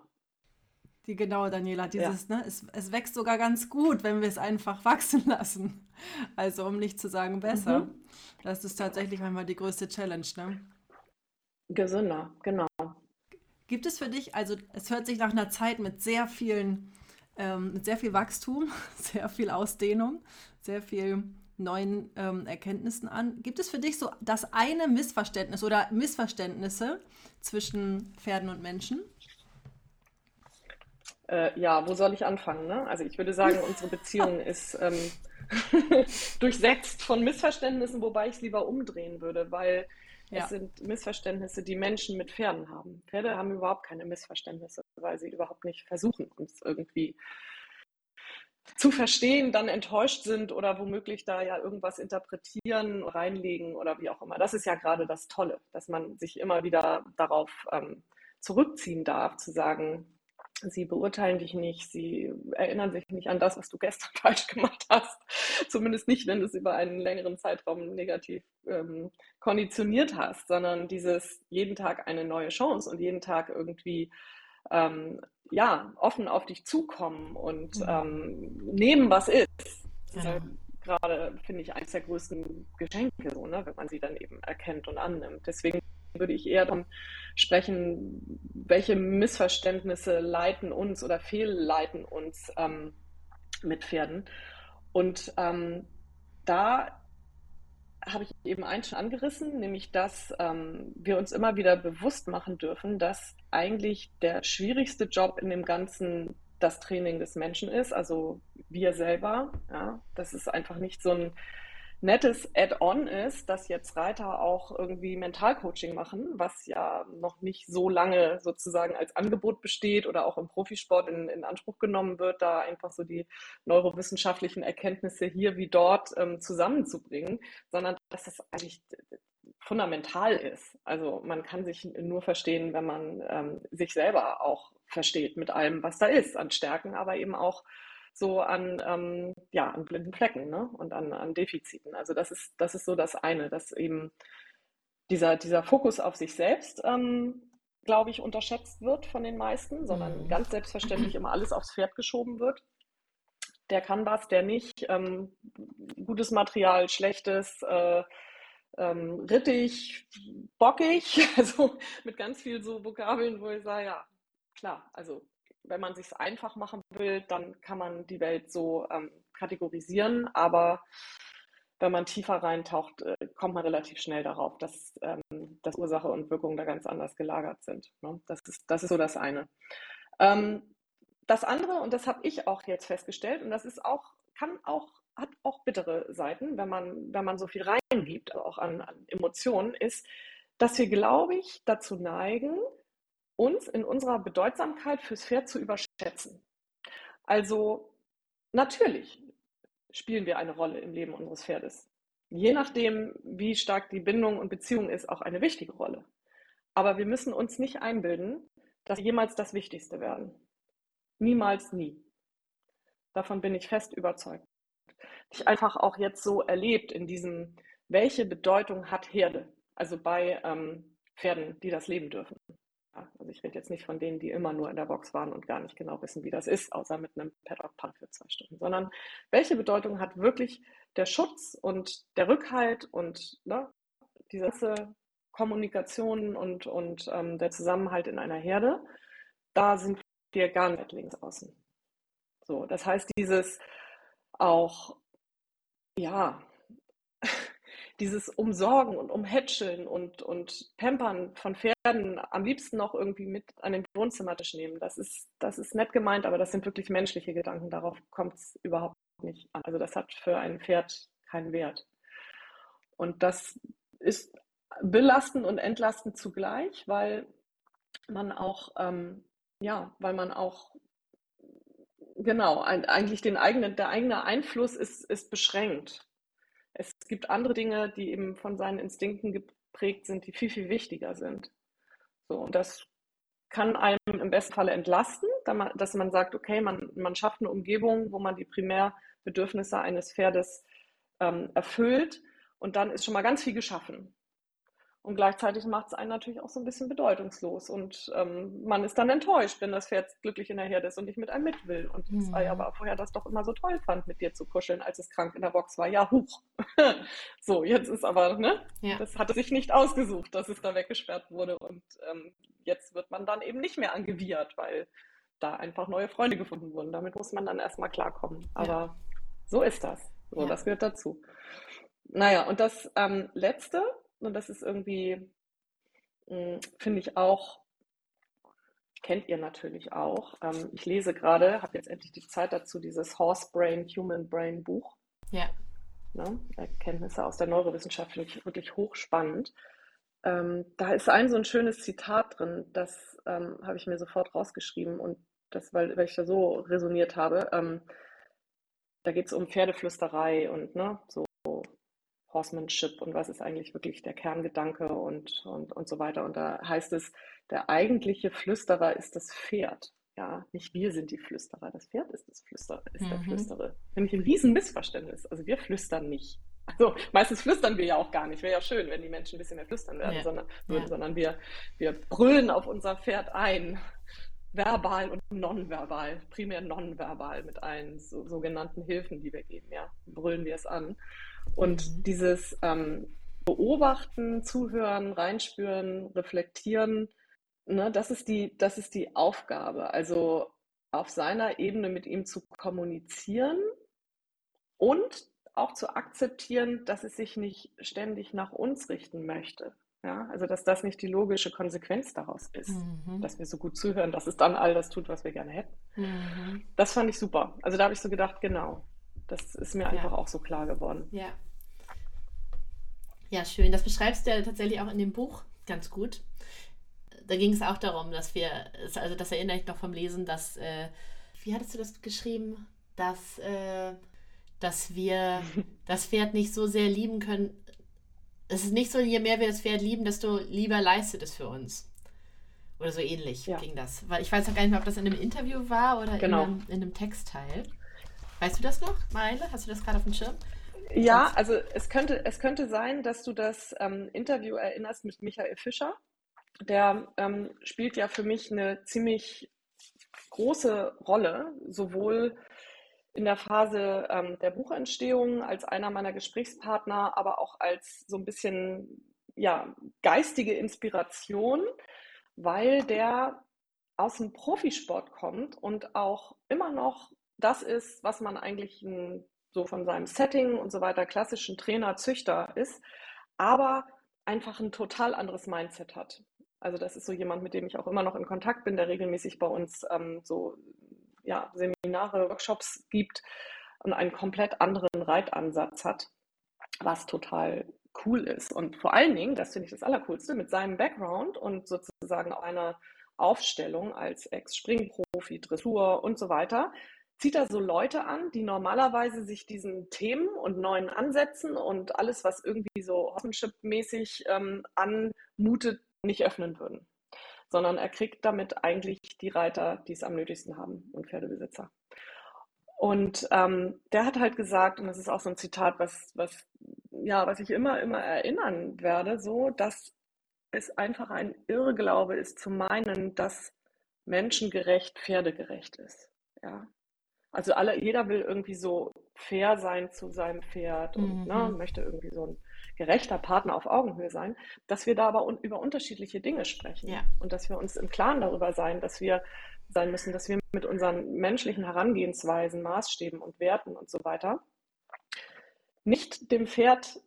die genaue Daniela, dieses, ja. ne, es, es wächst sogar ganz gut, wenn wir es einfach wachsen lassen. Also um nicht zu sagen besser. Mhm. Das ist tatsächlich manchmal die größte Challenge, ne? Gesünder, genau. Gibt es für dich, also es hört sich nach einer Zeit mit sehr vielen, ähm, mit sehr viel Wachstum, sehr viel Ausdehnung, sehr viel neuen ähm, Erkenntnissen an. Gibt es für dich so das eine Missverständnis oder Missverständnisse zwischen Pferden und Menschen? Äh, ja, wo soll ich anfangen? Ne? Also ich würde sagen, unsere Beziehung ist ähm, durchsetzt von Missverständnissen, wobei ich es lieber umdrehen würde, weil ja. es sind Missverständnisse, die Menschen mit Pferden haben. Pferde haben überhaupt keine Missverständnisse, weil sie überhaupt nicht versuchen, uns irgendwie zu verstehen, dann enttäuscht sind oder womöglich da ja irgendwas interpretieren, reinlegen oder wie auch immer. Das ist ja gerade das Tolle, dass man sich immer wieder darauf ähm, zurückziehen darf, zu sagen, Sie beurteilen dich nicht, sie erinnern sich nicht an das, was du gestern falsch gemacht hast. Zumindest nicht, wenn du es über einen längeren Zeitraum negativ ähm, konditioniert hast, sondern dieses jeden Tag eine neue Chance und jeden Tag irgendwie ähm, ja, offen auf dich zukommen und mhm. ähm, nehmen, was ist. Das ja. ist halt gerade, finde ich, eines der größten Geschenke, so, ne, wenn man sie dann eben erkennt und annimmt. Deswegen würde ich eher davon sprechen, welche Missverständnisse leiten uns oder fehlleiten uns ähm, mit Pferden. Und ähm, da habe ich eben eins schon angerissen, nämlich dass ähm, wir uns immer wieder bewusst machen dürfen, dass eigentlich der schwierigste Job in dem Ganzen das Training des Menschen ist, also wir selber. Ja, das ist einfach nicht so ein nettes Add-on ist, dass jetzt Reiter auch irgendwie Mentalcoaching machen, was ja noch nicht so lange sozusagen als Angebot besteht oder auch im Profisport in, in Anspruch genommen wird, da einfach so die neurowissenschaftlichen Erkenntnisse hier wie dort ähm, zusammenzubringen, sondern dass das eigentlich fundamental ist. Also man kann sich nur verstehen, wenn man ähm, sich selber auch versteht mit allem, was da ist, an Stärken, aber eben auch so an, ähm, ja, an blinden Flecken ne? und an, an Defiziten. Also das ist, das ist so das eine, dass eben dieser, dieser Fokus auf sich selbst, ähm, glaube ich, unterschätzt wird von den meisten, sondern mhm. ganz selbstverständlich immer alles aufs Pferd geschoben wird. Der kann was, der nicht. Ähm, gutes Material, schlechtes, äh, ähm, rittig, bockig, also mit ganz viel so Vokabeln, wo ich sage, ja, klar, also wenn man sich einfach machen will, dann kann man die Welt so ähm, kategorisieren, aber wenn man tiefer reintaucht, äh, kommt man relativ schnell darauf, dass, ähm, dass Ursache und Wirkung da ganz anders gelagert sind. Ne? Das, ist, das ist so das eine. Ähm, das andere, und das habe ich auch jetzt festgestellt, und das ist auch, kann auch, hat auch bittere Seiten, wenn man, wenn man so viel reingibt, auch an, an Emotionen, ist, dass wir, glaube ich, dazu neigen, uns in unserer Bedeutsamkeit fürs Pferd zu überschätzen. Also natürlich spielen wir eine Rolle im Leben unseres Pferdes. Je nachdem, wie stark die Bindung und Beziehung ist, auch eine wichtige Rolle. Aber wir müssen uns nicht einbilden, dass wir jemals das Wichtigste werden. Niemals nie. Davon bin ich fest überzeugt. Ich einfach auch jetzt so erlebt in diesem, welche Bedeutung hat Herde? Also bei ähm, Pferden, die das leben dürfen. Also ich rede jetzt nicht von denen, die immer nur in der Box waren und gar nicht genau wissen, wie das ist, außer mit einem Paddock-Punk für zwei Stunden, sondern welche Bedeutung hat wirklich der Schutz und der Rückhalt und ne, diese ganze Kommunikation und, und ähm, der Zusammenhalt in einer Herde, da sind wir gar nicht links außen. So, das heißt, dieses auch, ja, dieses Umsorgen und Umhätscheln und, und Pampern von Pferden am liebsten noch irgendwie mit an den Wohnzimmertisch nehmen. Das ist, das ist nett gemeint, aber das sind wirklich menschliche Gedanken. Darauf kommt es überhaupt nicht an. Also das hat für ein Pferd keinen Wert. Und das ist belastend und entlastend zugleich, weil man auch, ähm, ja, weil man auch genau, ein, eigentlich den eigenen, der eigene Einfluss ist, ist beschränkt es gibt andere Dinge, die eben von seinen Instinkten geprägt sind, die viel, viel wichtiger sind. So, und das kann einem im besten Falle entlasten, dass man sagt, okay, man, man schafft eine Umgebung, wo man die Primärbedürfnisse eines Pferdes ähm, erfüllt und dann ist schon mal ganz viel geschaffen. Und gleichzeitig macht es einen natürlich auch so ein bisschen bedeutungslos. Und ähm, man ist dann enttäuscht, wenn das Pferd glücklich in der Herde ist und nicht mit einem mit will. Und mhm. ich aber vorher das doch immer so toll fand, mit dir zu kuscheln, als es krank in der Box war. Ja, huch. so, jetzt ist aber, ne? Ja. Das hatte sich nicht ausgesucht, dass es da weggesperrt wurde. Und ähm, jetzt wird man dann eben nicht mehr angewidert, weil da einfach neue Freunde gefunden wurden. Damit muss man dann erstmal klarkommen. Aber ja. so ist das. So, ja. das gehört dazu. Naja, und das ähm, Letzte, und das ist irgendwie, hm, finde ich auch, kennt ihr natürlich auch. Ähm, ich lese gerade, habe jetzt endlich die Zeit dazu, dieses Horse Brain, Human Brain Buch. Ja. Ne? Erkenntnisse aus der Neurowissenschaft finde ich wirklich hochspannend. Ähm, da ist ein so ein schönes Zitat drin, das ähm, habe ich mir sofort rausgeschrieben und das, weil, weil ich da so resoniert habe. Da geht es um Pferdeflüsterei und ne, so Horsemanship und was ist eigentlich wirklich der Kerngedanke und, und, und so weiter. Und da heißt es, der eigentliche Flüsterer ist das Pferd. Ja, nicht wir sind die Flüsterer, das Pferd ist das Flüsterer, ist mhm. der Flüsterer. Nämlich ein riesen Missverständnis. Also wir flüstern nicht. Also meistens flüstern wir ja auch gar nicht. Wäre ja schön, wenn die Menschen ein bisschen mehr flüstern werden, ja. sondern, würden, ja. sondern wir, wir brüllen auf unser Pferd ein. Verbal und nonverbal, primär nonverbal mit allen so, sogenannten Hilfen, die wir geben, ja, brüllen wir es an. Und mhm. dieses ähm, Beobachten, Zuhören, reinspüren, reflektieren, ne, das, ist die, das ist die Aufgabe. Also auf seiner Ebene mit ihm zu kommunizieren und auch zu akzeptieren, dass es sich nicht ständig nach uns richten möchte. Ja, also dass das nicht die logische Konsequenz daraus ist, mhm. dass wir so gut zuhören, dass es dann all das tut, was wir gerne hätten. Mhm. Das fand ich super. Also da habe ich so gedacht, genau, das ist mir ja. einfach auch so klar geworden. Ja. Ja, schön. Das beschreibst du ja tatsächlich auch in dem Buch ganz gut. Da ging es auch darum, dass wir, also das erinnere ich noch vom Lesen, dass, äh, wie hattest du das geschrieben, dass, äh, dass wir das Pferd nicht so sehr lieben können. Es ist nicht so, je mehr wir das Pferd lieben, desto lieber leistet es für uns. Oder so ähnlich ja. ging das. Weil ich weiß noch gar nicht mehr, ob das in einem Interview war oder genau. in, einem, in einem Textteil. Weißt du das noch, Meile? Hast du das gerade auf dem Schirm? Ja, also es könnte, es könnte sein, dass du das ähm, Interview erinnerst mit Michael Fischer. Der ähm, spielt ja für mich eine ziemlich große Rolle, sowohl in der Phase ähm, der Buchentstehung als einer meiner Gesprächspartner, aber auch als so ein bisschen ja, geistige Inspiration, weil der aus dem Profisport kommt und auch immer noch das ist, was man eigentlich so von seinem Setting und so weiter klassischen Trainer, Züchter ist, aber einfach ein total anderes Mindset hat. Also das ist so jemand, mit dem ich auch immer noch in Kontakt bin, der regelmäßig bei uns ähm, so ja, Seminare, Workshops gibt und einen komplett anderen Reitansatz hat, was total cool ist. Und vor allen Dingen, das finde ich das Allercoolste, mit seinem Background und sozusagen einer Aufstellung als Ex-Springprofi, Dressur und so weiter, zieht er so Leute an, die normalerweise sich diesen Themen und neuen Ansätzen und alles, was irgendwie so Hossenschip-mäßig ähm, anmutet, nicht öffnen würden. Sondern er kriegt damit eigentlich die Reiter, die es am nötigsten haben und Pferdebesitzer. Und ähm, der hat halt gesagt, und das ist auch so ein Zitat, was, was, ja, was ich immer, immer erinnern werde, so, dass es einfach ein Irrglaube ist zu meinen, dass menschengerecht pferdegerecht ist. Ja, also alle, jeder will irgendwie so fair sein zu seinem Pferd und mhm. ne, möchte irgendwie so ein gerechter Partner auf Augenhöhe sein, dass wir da aber un über unterschiedliche Dinge sprechen ja. und dass wir uns im Klaren darüber sein, dass wir sein müssen, dass wir mit unseren menschlichen Herangehensweisen, Maßstäben und Werten und so weiter nicht dem Pferd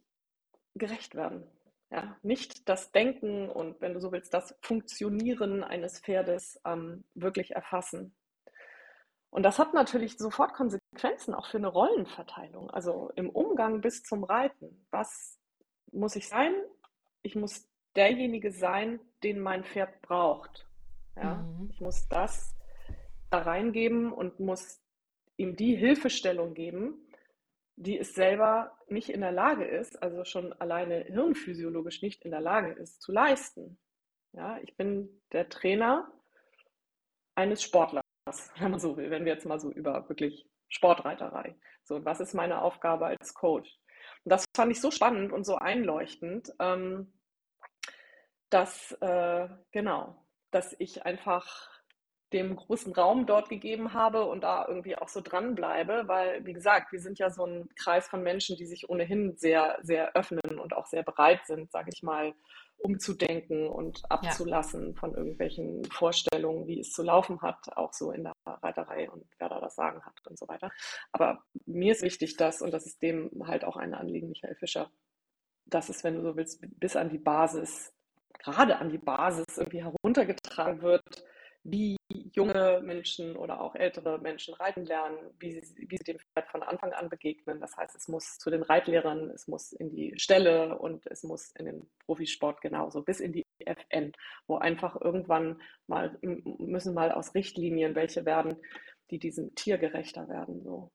gerecht werden. Ja, nicht das Denken und, wenn du so willst, das Funktionieren eines Pferdes ähm, wirklich erfassen. Und das hat natürlich sofort Konsequenzen auch für eine Rollenverteilung, also im Umgang bis zum Reiten. Was muss ich sein? Ich muss derjenige sein, den mein Pferd braucht. Ja? Mhm. Ich muss das da reingeben und muss ihm die Hilfestellung geben, die es selber nicht in der Lage ist, also schon alleine hirnphysiologisch nicht in der Lage ist, zu leisten. Ja, ich bin der Trainer eines Sportlers wenn man so will, wenn wir jetzt mal so über wirklich Sportreiterei. So, was ist meine Aufgabe als Coach? Und das fand ich so spannend und so einleuchtend, ähm, dass, äh, genau, dass ich einfach dem großen Raum dort gegeben habe und da irgendwie auch so dranbleibe, weil, wie gesagt, wir sind ja so ein Kreis von Menschen, die sich ohnehin sehr, sehr öffnen und auch sehr bereit sind, sage ich mal, umzudenken und abzulassen ja. von irgendwelchen Vorstellungen, wie es zu laufen hat, auch so in der Reiterei und wer da das Sagen hat und so weiter. Aber mir ist wichtig, dass, und das ist dem halt auch ein Anliegen, Michael Fischer, dass es, wenn du so willst, bis an die Basis, gerade an die Basis irgendwie heruntergetragen wird, wie junge Menschen oder auch ältere Menschen reiten lernen, wie sie, wie sie dem Pferd von Anfang an begegnen. Das heißt, es muss zu den Reitlehrern, es muss in die Ställe und es muss in den Profisport genauso, bis in die FN, wo einfach irgendwann mal müssen mal aus Richtlinien welche werden, die diesem Tier gerechter werden. So.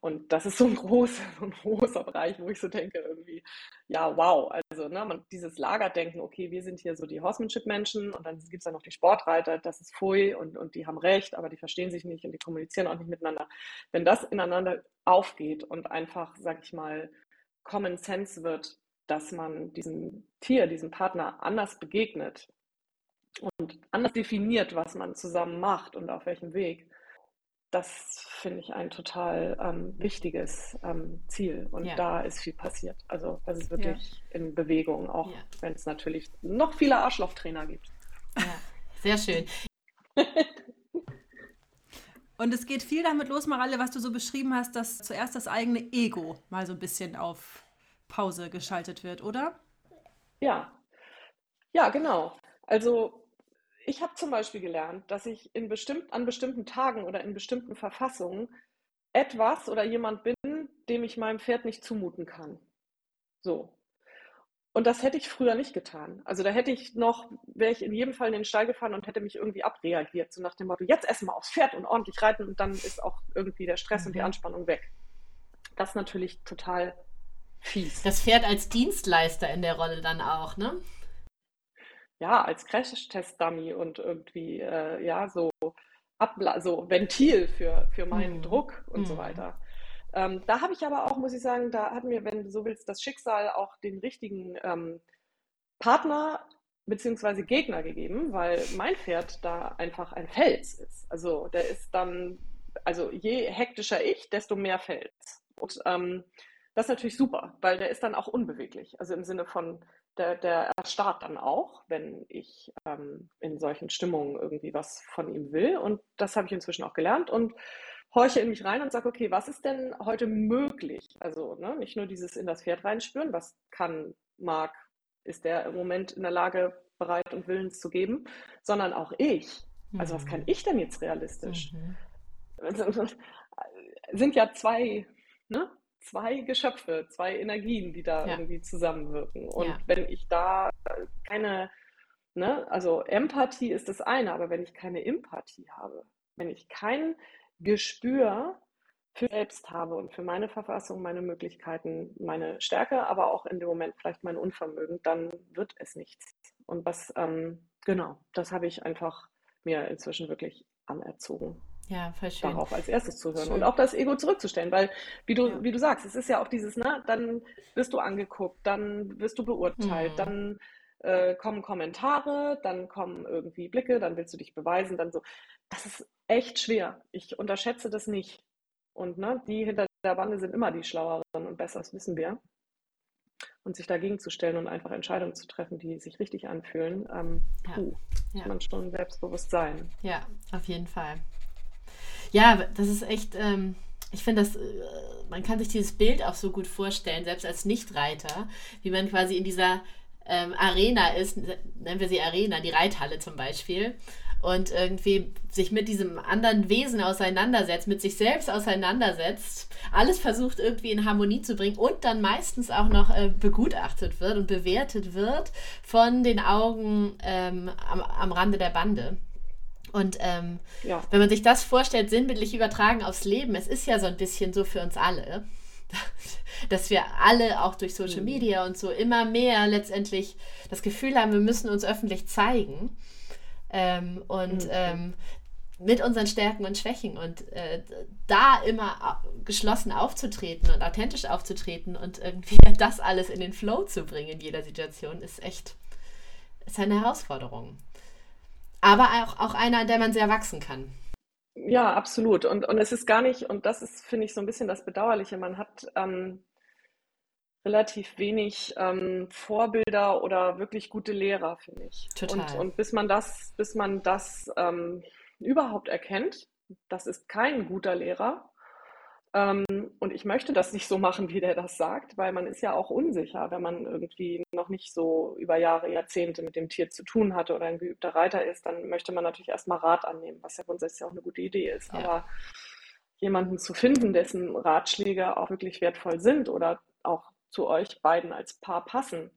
Und das ist so ein großer, so ein großer Bereich, wo ich so denke, irgendwie, ja, wow. Also ne, man, dieses Lagerdenken, okay, wir sind hier so die Horsemanship-Menschen und dann gibt es da noch die Sportreiter, das ist Pfui und, und die haben recht, aber die verstehen sich nicht und die kommunizieren auch nicht miteinander. Wenn das ineinander aufgeht und einfach, sag ich mal, Common Sense wird, dass man diesem Tier, diesem Partner anders begegnet und anders definiert, was man zusammen macht und auf welchem Weg, das finde ich ein total ähm, wichtiges ähm, Ziel. Und ja. da ist viel passiert. Also das ist wirklich ja. in Bewegung, auch ja. wenn es natürlich noch viele Arschlochtrainer gibt. Sehr schön. Und es geht viel damit los, Maralle, was du so beschrieben hast, dass zuerst das eigene Ego mal so ein bisschen auf Pause geschaltet wird, oder? Ja, ja, genau. Also ich habe zum Beispiel gelernt, dass ich in bestimmt, an bestimmten Tagen oder in bestimmten Verfassungen etwas oder jemand bin, dem ich meinem Pferd nicht zumuten kann. So. Und das hätte ich früher nicht getan. Also da hätte ich noch, wäre ich in jedem Fall in den Stall gefahren und hätte mich irgendwie abreagiert, so nach dem Motto, jetzt erstmal aufs Pferd und ordentlich reiten und dann ist auch irgendwie der Stress mhm. und die mhm. Anspannung weg. Das ist natürlich total fies. Das Pferd als Dienstleister in der Rolle dann auch, ne? Ja, als Crash-Test-Dummy und irgendwie, äh, ja, so, Abla so Ventil für, für meinen mhm. Druck und mhm. so weiter. Ähm, da habe ich aber auch, muss ich sagen, da hat mir, wenn du so willst, das Schicksal auch den richtigen ähm, Partner bzw. Gegner gegeben, weil mein Pferd da einfach ein Fels ist. Also der ist dann, also je hektischer ich, desto mehr Fels. Und ähm, das ist natürlich super, weil der ist dann auch unbeweglich. Also im Sinne von, der, der erstarrt dann auch, wenn ich ähm, in solchen Stimmungen irgendwie was von ihm will. Und das habe ich inzwischen auch gelernt und horche in mich rein und sage, okay, was ist denn heute möglich? Also ne, nicht nur dieses in das Pferd reinspüren, was kann, mag, ist der im Moment in der Lage, bereit und willens zu geben, sondern auch ich. Also was kann mhm. ich denn jetzt realistisch? Mhm. Sind ja zwei ne, zwei Geschöpfe, zwei Energien, die da ja. irgendwie zusammenwirken. Und ja. wenn ich da keine, ne, also Empathie ist das eine, aber wenn ich keine Empathie habe, wenn ich kein Gespür für selbst habe und für meine Verfassung, meine Möglichkeiten, meine Stärke, aber auch in dem Moment vielleicht mein Unvermögen, dann wird es nichts. Und was, ähm, genau, das habe ich einfach mir inzwischen wirklich anerzogen. Ja, voll schön. Darauf als erstes zu hören schön. und auch das Ego zurückzustellen, weil, wie du, ja. wie du sagst, es ist ja auch dieses, ne, dann wirst du angeguckt, dann wirst du beurteilt, mhm. dann äh, kommen Kommentare, dann kommen irgendwie Blicke, dann willst du dich beweisen, dann so. Das ist echt schwer. Ich unterschätze das nicht. Und ne, die hinter der Bande sind immer die Schlaueren und besser, das wissen wir. Und sich dagegen zu stellen und einfach Entscheidungen zu treffen, die sich richtig anfühlen, ähm, ja. puh, ja. man schon selbstbewusst sein. Ja, auf jeden Fall. Ja, das ist echt, ähm, ich finde das, äh, man kann sich dieses Bild auch so gut vorstellen, selbst als Nichtreiter, wie man quasi in dieser ähm, Arena ist, nennen wir sie Arena, die Reithalle zum Beispiel, und irgendwie sich mit diesem anderen Wesen auseinandersetzt, mit sich selbst auseinandersetzt, alles versucht irgendwie in Harmonie zu bringen und dann meistens auch noch äh, begutachtet wird und bewertet wird von den Augen ähm, am, am Rande der Bande. Und ähm, ja. wenn man sich das vorstellt, sinnbildlich übertragen aufs Leben, es ist ja so ein bisschen so für uns alle, dass wir alle auch durch Social mhm. Media und so immer mehr letztendlich das Gefühl haben, wir müssen uns öffentlich zeigen. Ähm, und mhm. ähm, mit unseren Stärken und Schwächen und äh, da immer geschlossen aufzutreten und authentisch aufzutreten und irgendwie das alles in den Flow zu bringen in jeder Situation ist echt ist eine Herausforderung aber auch, auch einer, an der man sehr wachsen kann. Ja, absolut. Und, und es ist gar nicht, und das ist, finde ich, so ein bisschen das Bedauerliche, man hat ähm, relativ wenig ähm, Vorbilder oder wirklich gute Lehrer, finde ich. Total. Und, und bis man das, bis man das ähm, überhaupt erkennt, das ist kein guter Lehrer, und ich möchte das nicht so machen, wie der das sagt, weil man ist ja auch unsicher, wenn man irgendwie noch nicht so über Jahre, Jahrzehnte mit dem Tier zu tun hatte oder ein geübter Reiter ist, dann möchte man natürlich erstmal Rat annehmen, was ja grundsätzlich auch eine gute Idee ist. Ja. Aber jemanden zu finden, dessen Ratschläge auch wirklich wertvoll sind oder auch zu euch beiden als Paar passen,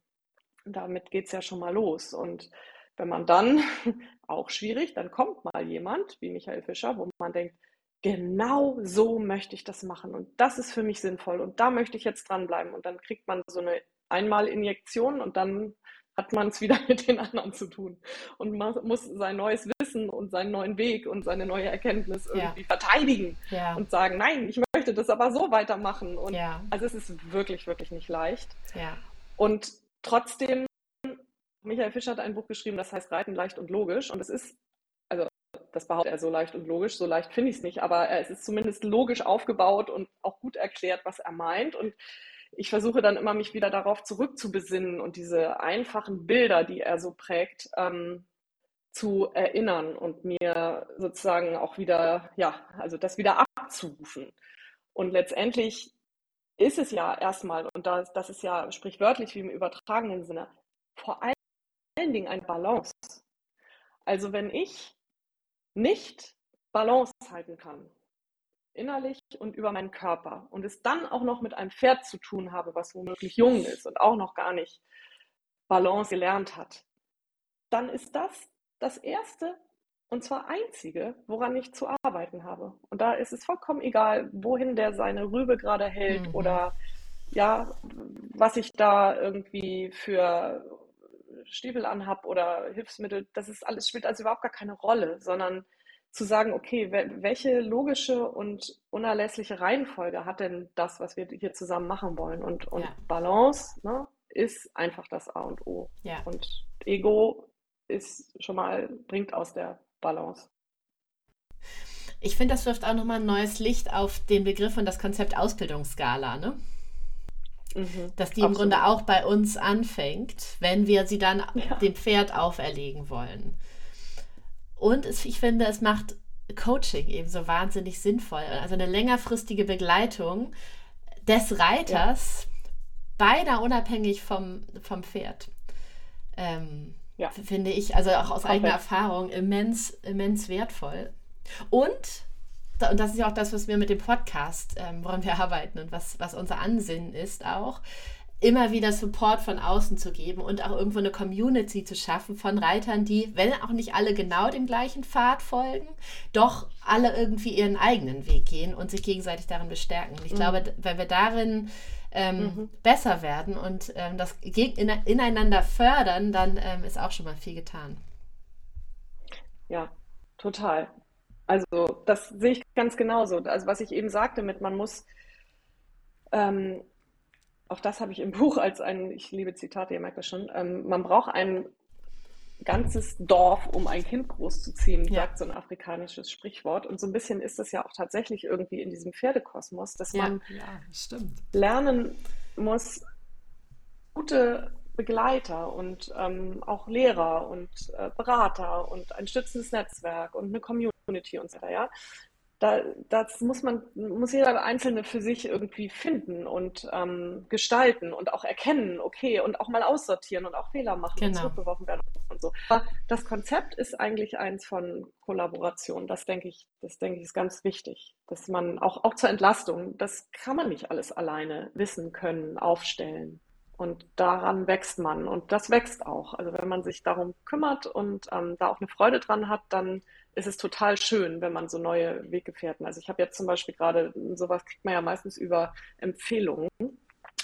damit geht es ja schon mal los. Und wenn man dann, auch schwierig, dann kommt mal jemand wie Michael Fischer, wo man denkt, genau so möchte ich das machen und das ist für mich sinnvoll und da möchte ich jetzt dranbleiben. Und dann kriegt man so eine Einmalinjektion und dann hat man es wieder mit den anderen zu tun und man muss sein neues Wissen und seinen neuen Weg und seine neue Erkenntnis irgendwie ja. verteidigen ja. und sagen, nein, ich möchte das aber so weitermachen. Und ja. also es ist wirklich, wirklich nicht leicht. Und trotzdem, Michael Fischer hat ein Buch geschrieben, das heißt Reiten leicht und logisch. Und es ist, das behauptet er so leicht und logisch, so leicht finde ich es nicht, aber es ist zumindest logisch aufgebaut und auch gut erklärt, was er meint. Und ich versuche dann immer, mich wieder darauf zurückzubesinnen und diese einfachen Bilder, die er so prägt, ähm, zu erinnern und mir sozusagen auch wieder, ja, also das wieder abzurufen. Und letztendlich ist es ja erstmal, und das, das ist ja sprichwörtlich wie im übertragenen Sinne, vor allen Dingen ein Balance. Also wenn ich nicht Balance halten kann, innerlich und über meinen Körper und es dann auch noch mit einem Pferd zu tun habe, was womöglich jung ist und auch noch gar nicht Balance gelernt hat, dann ist das das Erste und zwar einzige, woran ich zu arbeiten habe. Und da ist es vollkommen egal, wohin der seine Rübe gerade hält mhm. oder ja, was ich da irgendwie für Stiefel anhab oder Hilfsmittel, das ist alles spielt also überhaupt gar keine Rolle, sondern zu sagen, okay, welche logische und unerlässliche Reihenfolge hat denn das, was wir hier zusammen machen wollen? Und, und ja. Balance ne, ist einfach das A und O. Ja. Und Ego ist schon mal, bringt aus der Balance. Ich finde, das wirft auch nochmal ein neues Licht auf den Begriff und das Konzept Ausbildungsskala, ne? Mhm, Dass die absolut. im Grunde auch bei uns anfängt, wenn wir sie dann ja. dem Pferd auferlegen wollen. Und es, ich finde, es macht Coaching eben so wahnsinnig sinnvoll. Also eine längerfristige Begleitung des Reiters, ja. beinahe unabhängig vom, vom Pferd. Ähm, ja. Finde ich, also auch aus eigener Erfahrung, immens, immens wertvoll. Und, und das ist ja auch das, was wir mit dem Podcast, ähm, woran wir arbeiten und was, was unser Ansinnen ist auch, immer wieder Support von außen zu geben und auch irgendwo eine Community zu schaffen von Reitern, die, wenn auch nicht alle genau dem gleichen Pfad folgen, doch alle irgendwie ihren eigenen Weg gehen und sich gegenseitig darin bestärken. Und ich mhm. glaube, wenn wir darin ähm, mhm. besser werden und ähm, das ineinander fördern, dann ähm, ist auch schon mal viel getan. Ja, total. Also das sehe ich ganz genauso. Also was ich eben sagte mit, man muss ähm, auch das habe ich im Buch als ein, ich liebe Zitate, ihr merkt das schon, ähm, man braucht ein ganzes Dorf, um ein Kind großzuziehen, ja. sagt so ein afrikanisches Sprichwort. Und so ein bisschen ist das ja auch tatsächlich irgendwie in diesem Pferdekosmos, dass ja, man ja, lernen muss, gute Begleiter und ähm, auch Lehrer und äh, Berater und ein stützendes Netzwerk und eine Community und so weiter, ja, da, das muss man, muss jeder Einzelne für sich irgendwie finden und ähm, gestalten und auch erkennen, okay, und auch mal aussortieren und auch Fehler machen genau. und zurückgeworfen werden und so. Aber das Konzept ist eigentlich eins von Kollaboration. Das denke ich, das denke ich ist ganz wichtig, dass man auch, auch zur Entlastung, das kann man nicht alles alleine wissen können, aufstellen. Und daran wächst man und das wächst auch. Also wenn man sich darum kümmert und ähm, da auch eine Freude dran hat, dann ist es total schön, wenn man so neue Weggefährten. Also ich habe jetzt zum Beispiel gerade, sowas kriegt man ja meistens über Empfehlungen,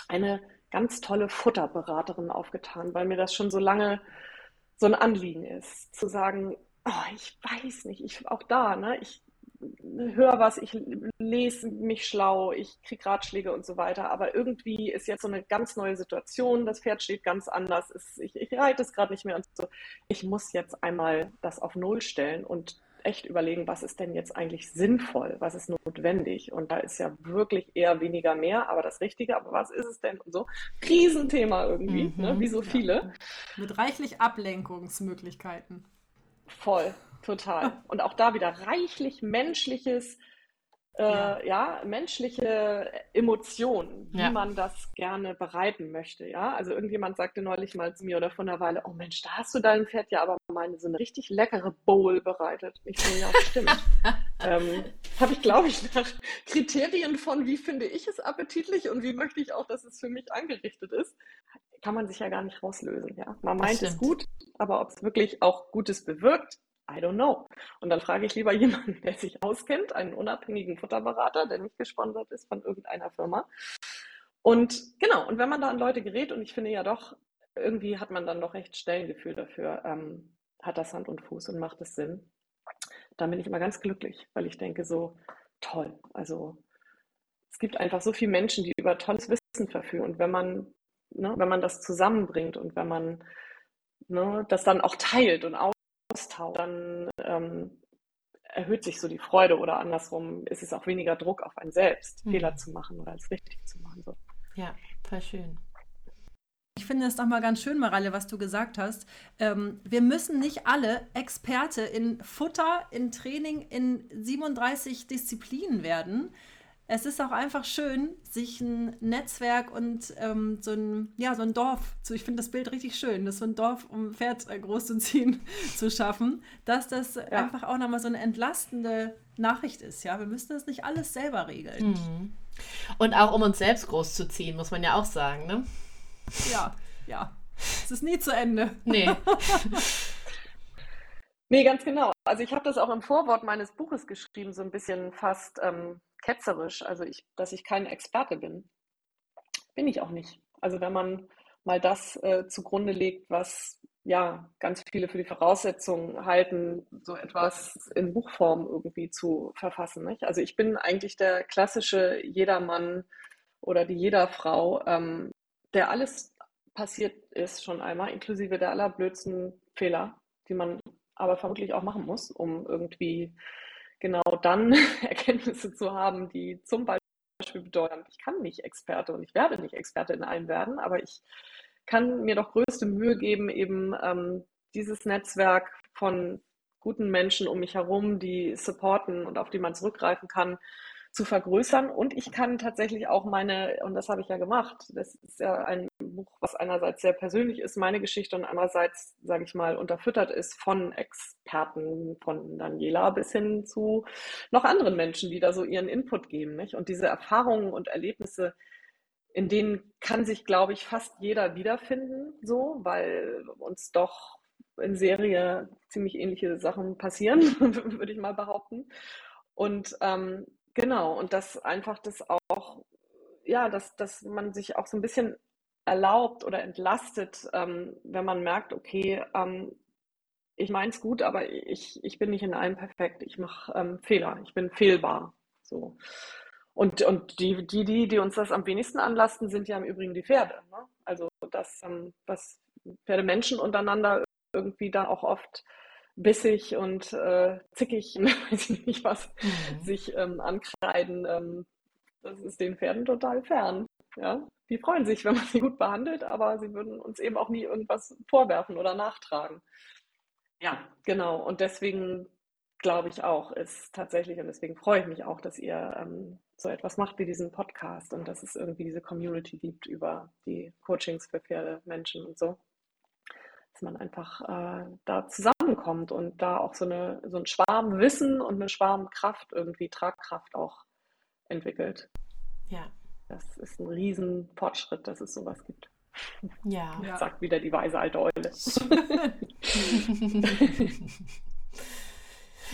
eine ganz tolle Futterberaterin aufgetan, weil mir das schon so lange so ein Anliegen ist, zu sagen, oh, ich weiß nicht, ich auch da, ne, ich höre was, ich lese mich schlau, ich kriege Ratschläge und so weiter. Aber irgendwie ist jetzt so eine ganz neue Situation. Das Pferd steht ganz anders. Es, ich, ich reite es gerade nicht mehr und so. Ich muss jetzt einmal das auf Null stellen und echt überlegen, was ist denn jetzt eigentlich sinnvoll, was ist notwendig. Und da ist ja wirklich eher weniger mehr, aber das Richtige, aber was ist es denn und so. Riesenthema irgendwie, mhm, ne? wie so viele. Ja. Mit reichlich Ablenkungsmöglichkeiten. Voll. Total. Und auch da wieder reichlich menschliches, äh, ja. menschliche Emotionen, wie man das gerne bereiten möchte. Ja, also irgendjemand sagte neulich mal zu mir oder von einer Weile, oh Mensch, da hast du deinem Pferd ja aber meine so eine richtig leckere Bowl bereitet. Ich so, ja, stimmt. ähm, Habe ich, glaube ich, nach Kriterien von, wie finde ich es appetitlich und wie möchte ich auch, dass es für mich angerichtet ist, kann man sich ja gar nicht rauslösen. Ja, man meint es gut, aber ob es wirklich auch Gutes bewirkt, I don't know. Und dann frage ich lieber jemanden, der sich auskennt, einen unabhängigen Futterberater, der nicht gesponsert ist von irgendeiner Firma. Und genau, und wenn man da an Leute gerät, und ich finde ja doch, irgendwie hat man dann doch recht schnell ein Gefühl dafür, ähm, hat das Hand und Fuß und macht es Sinn, dann bin ich immer ganz glücklich, weil ich denke so, toll. Also es gibt einfach so viele Menschen, die über tolles Wissen verfügen. Und wenn man, ne, wenn man das zusammenbringt und wenn man ne, das dann auch teilt und austauscht, dann ähm, erhöht sich so die Freude oder andersrum ist es auch weniger Druck auf einen selbst, mhm. Fehler zu machen oder es richtig zu machen. So. Ja, voll schön. Ich finde es nochmal ganz schön, Maralle, was du gesagt hast. Ähm, wir müssen nicht alle Experte in Futter, in Training, in 37 Disziplinen werden. Es ist auch einfach schön, sich ein Netzwerk und ähm, so, ein, ja, so ein Dorf, zu, ich finde das Bild richtig schön, das so ein Dorf, um Pferd äh, groß zu ziehen, zu schaffen, dass das ja. einfach auch nochmal so eine entlastende Nachricht ist. Ja, wir müssen das nicht alles selber regeln. Mhm. Und auch um uns selbst groß zu ziehen, muss man ja auch sagen, ne? Ja, ja. Es ist nie zu Ende. Nee. nee, ganz genau. Also ich habe das auch im Vorwort meines Buches geschrieben, so ein bisschen fast ähm, ketzerisch, also ich, dass ich kein Experte bin. Bin ich auch nicht. Also wenn man mal das äh, zugrunde legt, was ja ganz viele für die Voraussetzungen halten, so etwas in Buchform irgendwie zu verfassen. Nicht? Also ich bin eigentlich der klassische Jedermann oder die Jederfrau, ähm, der alles passiert ist schon einmal, inklusive der allerblödsten Fehler, die man aber vermutlich auch machen muss, um irgendwie genau dann Erkenntnisse zu haben, die zum Beispiel bedeuten, ich kann nicht Experte und ich werde nicht Experte in allem werden, aber ich kann mir doch größte Mühe geben, eben ähm, dieses Netzwerk von guten Menschen um mich herum, die supporten und auf die man zurückgreifen kann, zu vergrößern. Und ich kann tatsächlich auch meine, und das habe ich ja gemacht, das ist ja ein Buch, was einerseits sehr persönlich ist, meine Geschichte, und andererseits, sage ich mal, unterfüttert ist von Experten, von Daniela bis hin zu noch anderen Menschen, die da so ihren Input geben. Nicht? Und diese Erfahrungen und Erlebnisse, in denen kann sich, glaube ich, fast jeder wiederfinden, so, weil uns doch in Serie ziemlich ähnliche Sachen passieren, würde ich mal behaupten. Und ähm, Genau, und dass einfach das auch, ja, dass, dass man sich auch so ein bisschen erlaubt oder entlastet, ähm, wenn man merkt, okay, ähm, ich meine es gut, aber ich, ich bin nicht in allem perfekt. Ich mache ähm, Fehler, ich bin fehlbar. So. Und, und die, die, die, die uns das am wenigsten anlasten, sind ja im Übrigen die Pferde. Ne? Also das, ähm, was Pferdemenschen untereinander irgendwie da auch oft bissig und äh, zickig, weiß ich nicht was, mhm. sich ähm, ankreiden, ähm, das ist den Pferden total fern. Ja? Die freuen sich, wenn man sie gut behandelt, aber sie würden uns eben auch nie irgendwas vorwerfen oder nachtragen. Ja, genau. Und deswegen glaube ich auch, ist tatsächlich, und deswegen freue ich mich auch, dass ihr ähm, so etwas macht wie diesen Podcast und dass es irgendwie diese Community gibt über die Coachings für Pferde, Menschen und so dass man einfach äh, da zusammenkommt und da auch so, eine, so ein Schwarmwissen und eine Schwarmkraft, irgendwie Tragkraft auch entwickelt. Ja. Das ist ein riesen Fortschritt, dass es sowas gibt. Ja. ja. Sagt wieder die weise alte Eule.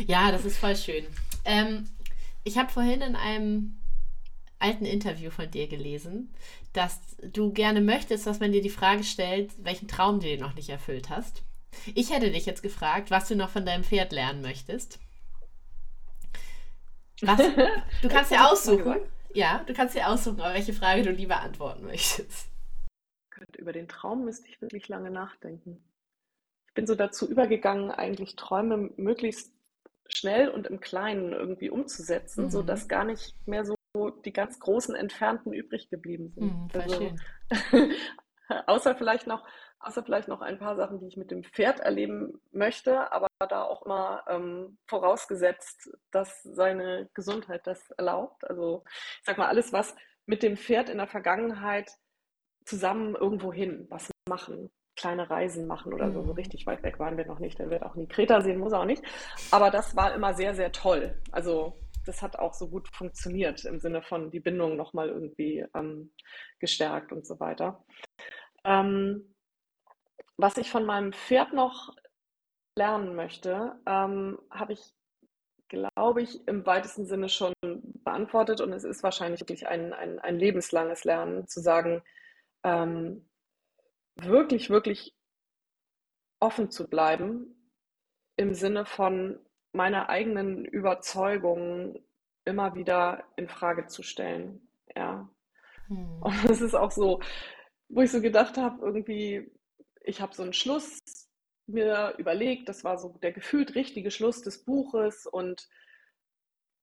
ja, das ist voll schön. Ähm, ich habe vorhin in einem alten Interview von dir gelesen, dass du gerne möchtest, dass man dir die Frage stellt, welchen Traum du dir noch nicht erfüllt hast. Ich hätte dich jetzt gefragt, was du noch von deinem Pferd lernen möchtest. Was? Du kannst dir aussuchen. Ja, du kannst dir aussuchen, welche Frage du lieber antworten möchtest. Über den Traum müsste ich wirklich lange nachdenken. Ich bin so dazu übergegangen, eigentlich Träume möglichst schnell und im Kleinen irgendwie umzusetzen, mhm. sodass gar nicht mehr so die ganz großen Entfernten übrig geblieben sind. Mhm, also, außer vielleicht noch, außer vielleicht noch ein paar Sachen, die ich mit dem Pferd erleben möchte, aber da auch mal ähm, vorausgesetzt, dass seine Gesundheit das erlaubt. Also ich sag mal, alles, was mit dem Pferd in der Vergangenheit zusammen irgendwo hin was machen, kleine Reisen machen oder so. So mhm. richtig weit weg waren wir noch nicht. Der wird auch nie Kreta sehen, muss er auch nicht. Aber das war immer sehr, sehr toll. Also das hat auch so gut funktioniert im Sinne von die Bindung nochmal irgendwie ähm, gestärkt und so weiter. Ähm, was ich von meinem Pferd noch lernen möchte, ähm, habe ich, glaube ich, im weitesten Sinne schon beantwortet. Und es ist wahrscheinlich wirklich ein, ein, ein lebenslanges Lernen, zu sagen, ähm, wirklich, wirklich offen zu bleiben im Sinne von meine eigenen Überzeugungen immer wieder in Frage zu stellen. Ja. Hm. Und es ist auch so, wo ich so gedacht habe, irgendwie, ich habe so einen Schluss mir überlegt, das war so der gefühlt richtige Schluss des Buches und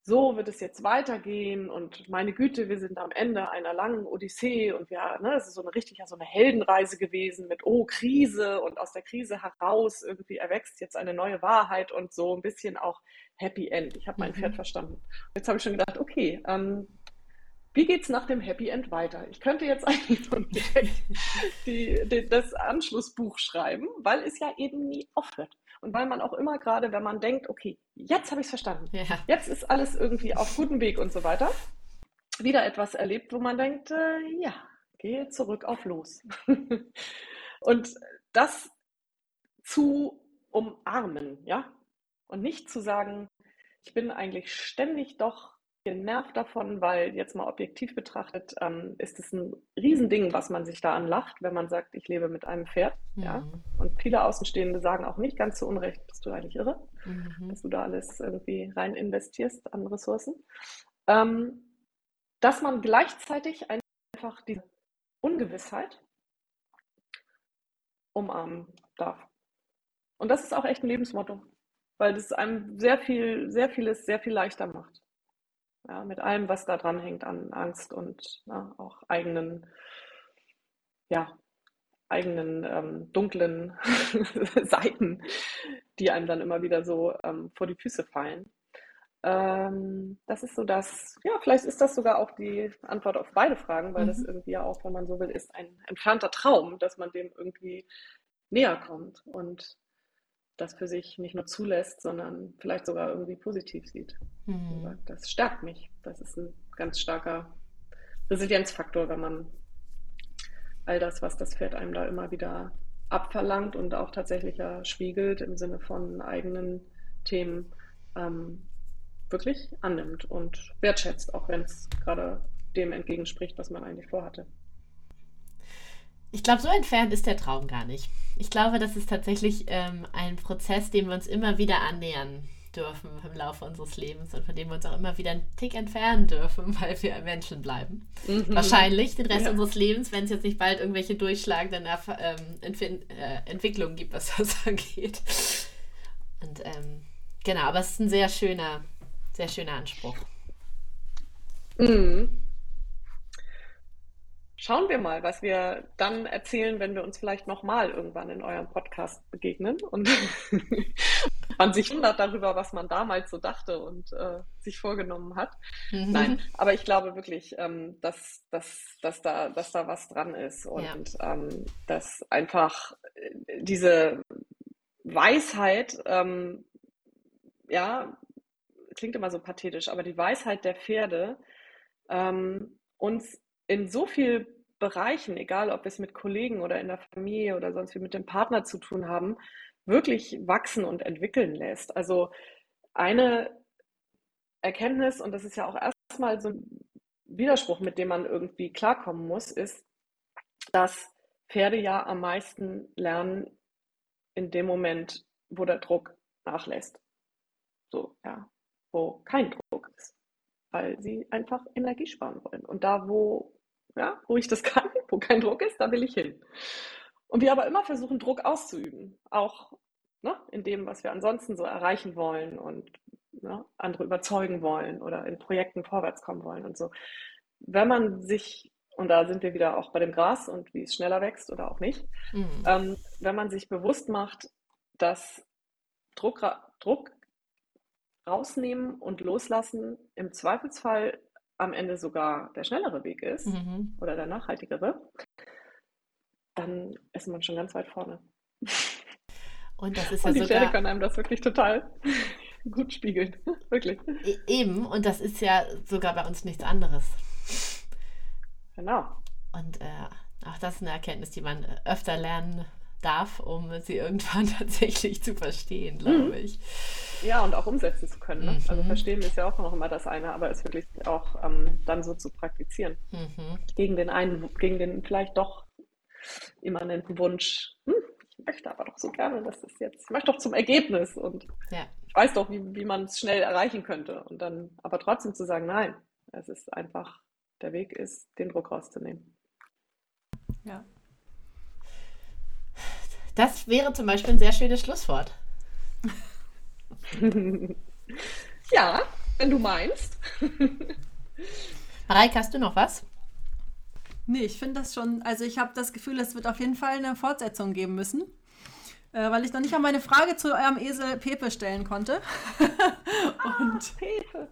so wird es jetzt weitergehen und meine Güte, wir sind am Ende einer langen Odyssee und ja, ne, es ist so eine richtig so eine Heldenreise gewesen mit oh Krise und aus der Krise heraus irgendwie erwächst jetzt eine neue Wahrheit und so ein bisschen auch Happy End. Ich habe mein mhm. Pferd verstanden. Jetzt habe ich schon gedacht, okay, ähm, wie geht es nach dem Happy End weiter? Ich könnte jetzt eigentlich die, die, das Anschlussbuch schreiben, weil es ja eben nie aufhört. Und weil man auch immer gerade, wenn man denkt, okay, jetzt habe ich es verstanden, ja. jetzt ist alles irgendwie auf gutem Weg und so weiter, wieder etwas erlebt, wo man denkt, äh, ja, gehe zurück auf los. und das zu umarmen, ja, und nicht zu sagen, ich bin eigentlich ständig doch genervt davon, weil jetzt mal objektiv betrachtet, ähm, ist es ein Riesending, was man sich da anlacht, wenn man sagt, ich lebe mit einem Pferd. Mhm. Ja? Und viele Außenstehende sagen auch nicht ganz zu Unrecht, bist du eigentlich irre, mhm. dass du da alles irgendwie rein investierst an Ressourcen. Ähm, dass man gleichzeitig einfach die Ungewissheit umarmen darf. Und das ist auch echt ein Lebensmotto, weil das einem sehr viel, sehr vieles sehr viel leichter macht. Ja, mit allem, was da dran hängt an Angst und ja, auch eigenen, ja, eigenen ähm, dunklen Seiten, die einem dann immer wieder so ähm, vor die Füße fallen. Ähm, das ist so das, ja, vielleicht ist das sogar auch die Antwort auf beide Fragen, weil mhm. das irgendwie ja auch, wenn man so will, ist ein entfernter Traum, dass man dem irgendwie näher kommt. Und das für sich nicht nur zulässt, sondern vielleicht sogar irgendwie positiv sieht. Mhm. Das stärkt mich. Das ist ein ganz starker Resilienzfaktor, wenn man all das, was das Pferd einem da immer wieder abverlangt und auch tatsächlich ja spiegelt im Sinne von eigenen Themen, ähm, wirklich annimmt und wertschätzt, auch wenn es gerade dem entgegenspricht, was man eigentlich vorhatte. Ich glaube, so entfernt ist der Traum gar nicht. Ich glaube, das ist tatsächlich ähm, ein Prozess, dem wir uns immer wieder annähern dürfen im Laufe unseres Lebens und von dem wir uns auch immer wieder einen Tick entfernen dürfen, weil wir Menschen bleiben. Mhm. Wahrscheinlich den Rest ja. unseres Lebens, wenn es jetzt nicht bald irgendwelche durchschlagenden ähm, äh, Entwicklungen gibt, was das angeht. Und ähm, genau, aber es ist ein sehr schöner, sehr schöner Anspruch. Mhm. Schauen wir mal, was wir dann erzählen, wenn wir uns vielleicht nochmal irgendwann in eurem Podcast begegnen und man sich wundert darüber, was man damals so dachte und äh, sich vorgenommen hat. Mhm. Nein, aber ich glaube wirklich, ähm, dass, dass, dass, da, dass da was dran ist und ja. ähm, dass einfach äh, diese Weisheit, ähm, ja, klingt immer so pathetisch, aber die Weisheit der Pferde ähm, uns in so vielen Bereichen, egal ob wir es mit Kollegen oder in der Familie oder sonst wie mit dem Partner zu tun haben, wirklich wachsen und entwickeln lässt. Also eine Erkenntnis, und das ist ja auch erstmal so ein Widerspruch, mit dem man irgendwie klarkommen muss, ist, dass Pferde ja am meisten lernen in dem Moment, wo der Druck nachlässt. So, ja, wo kein Druck ist, weil sie einfach Energie sparen wollen. Und da, wo ja, wo ich das kann, wo kein Druck ist, da will ich hin. Und wir aber immer versuchen, Druck auszuüben, auch ne, in dem, was wir ansonsten so erreichen wollen und ne, andere überzeugen wollen oder in Projekten vorwärts kommen wollen und so. Wenn man sich, und da sind wir wieder auch bei dem Gras und wie es schneller wächst oder auch nicht, mhm. ähm, wenn man sich bewusst macht, dass Druck, Druck rausnehmen und loslassen im Zweifelsfall am Ende sogar der schnellere Weg ist mhm. oder der nachhaltigere, dann ist man schon ganz weit vorne. Und das ist und ja die sogar... Pferde können einem das wirklich total gut spiegeln. wirklich. E-, eben, und das ist ja sogar bei uns nichts anderes. Genau. Und äh, auch das ist eine Erkenntnis, die man öfter lernen darf, um sie irgendwann tatsächlich zu verstehen, glaube mhm. ich. Ja, und auch umsetzen zu können. Ne? Also mhm. Also verstehen ist ja auch noch immer das eine, aber es wirklich auch ähm, dann so zu praktizieren. Mhm. Gegen den einen, gegen den vielleicht doch immanenten Wunsch, hm, ich möchte aber doch so gerne, dass das jetzt, ich möchte doch zum Ergebnis und ja. ich weiß doch, wie, wie man es schnell erreichen könnte. Und dann aber trotzdem zu sagen, nein, es ist einfach, der Weg ist, den Druck rauszunehmen. Ja. Das wäre zum Beispiel ein sehr schönes Schlusswort. ja, wenn du meinst. Mareike, hast du noch was? Nee, ich finde das schon, also ich habe das Gefühl, es wird auf jeden Fall eine Fortsetzung geben müssen, äh, weil ich noch nicht an meine Frage zu eurem Esel Pepe stellen konnte. und, ah, Pepe.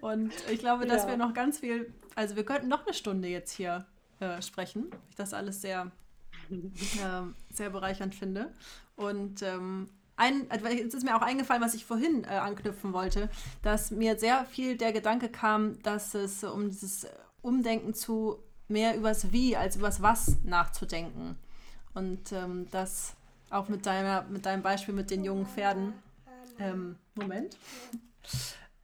und ich glaube, dass ja. wir noch ganz viel, also wir könnten noch eine Stunde jetzt hier äh, sprechen. Ich das alles sehr, äh, sehr bereichernd finde. Und ähm, ein, also es ist mir auch eingefallen, was ich vorhin äh, anknüpfen wollte, dass mir sehr viel der Gedanke kam, dass es um dieses Umdenken zu mehr übers Wie als übers Was nachzudenken. Und ähm, das auch mit, deiner, mit deinem Beispiel mit den jungen Pferden. Ähm, Moment.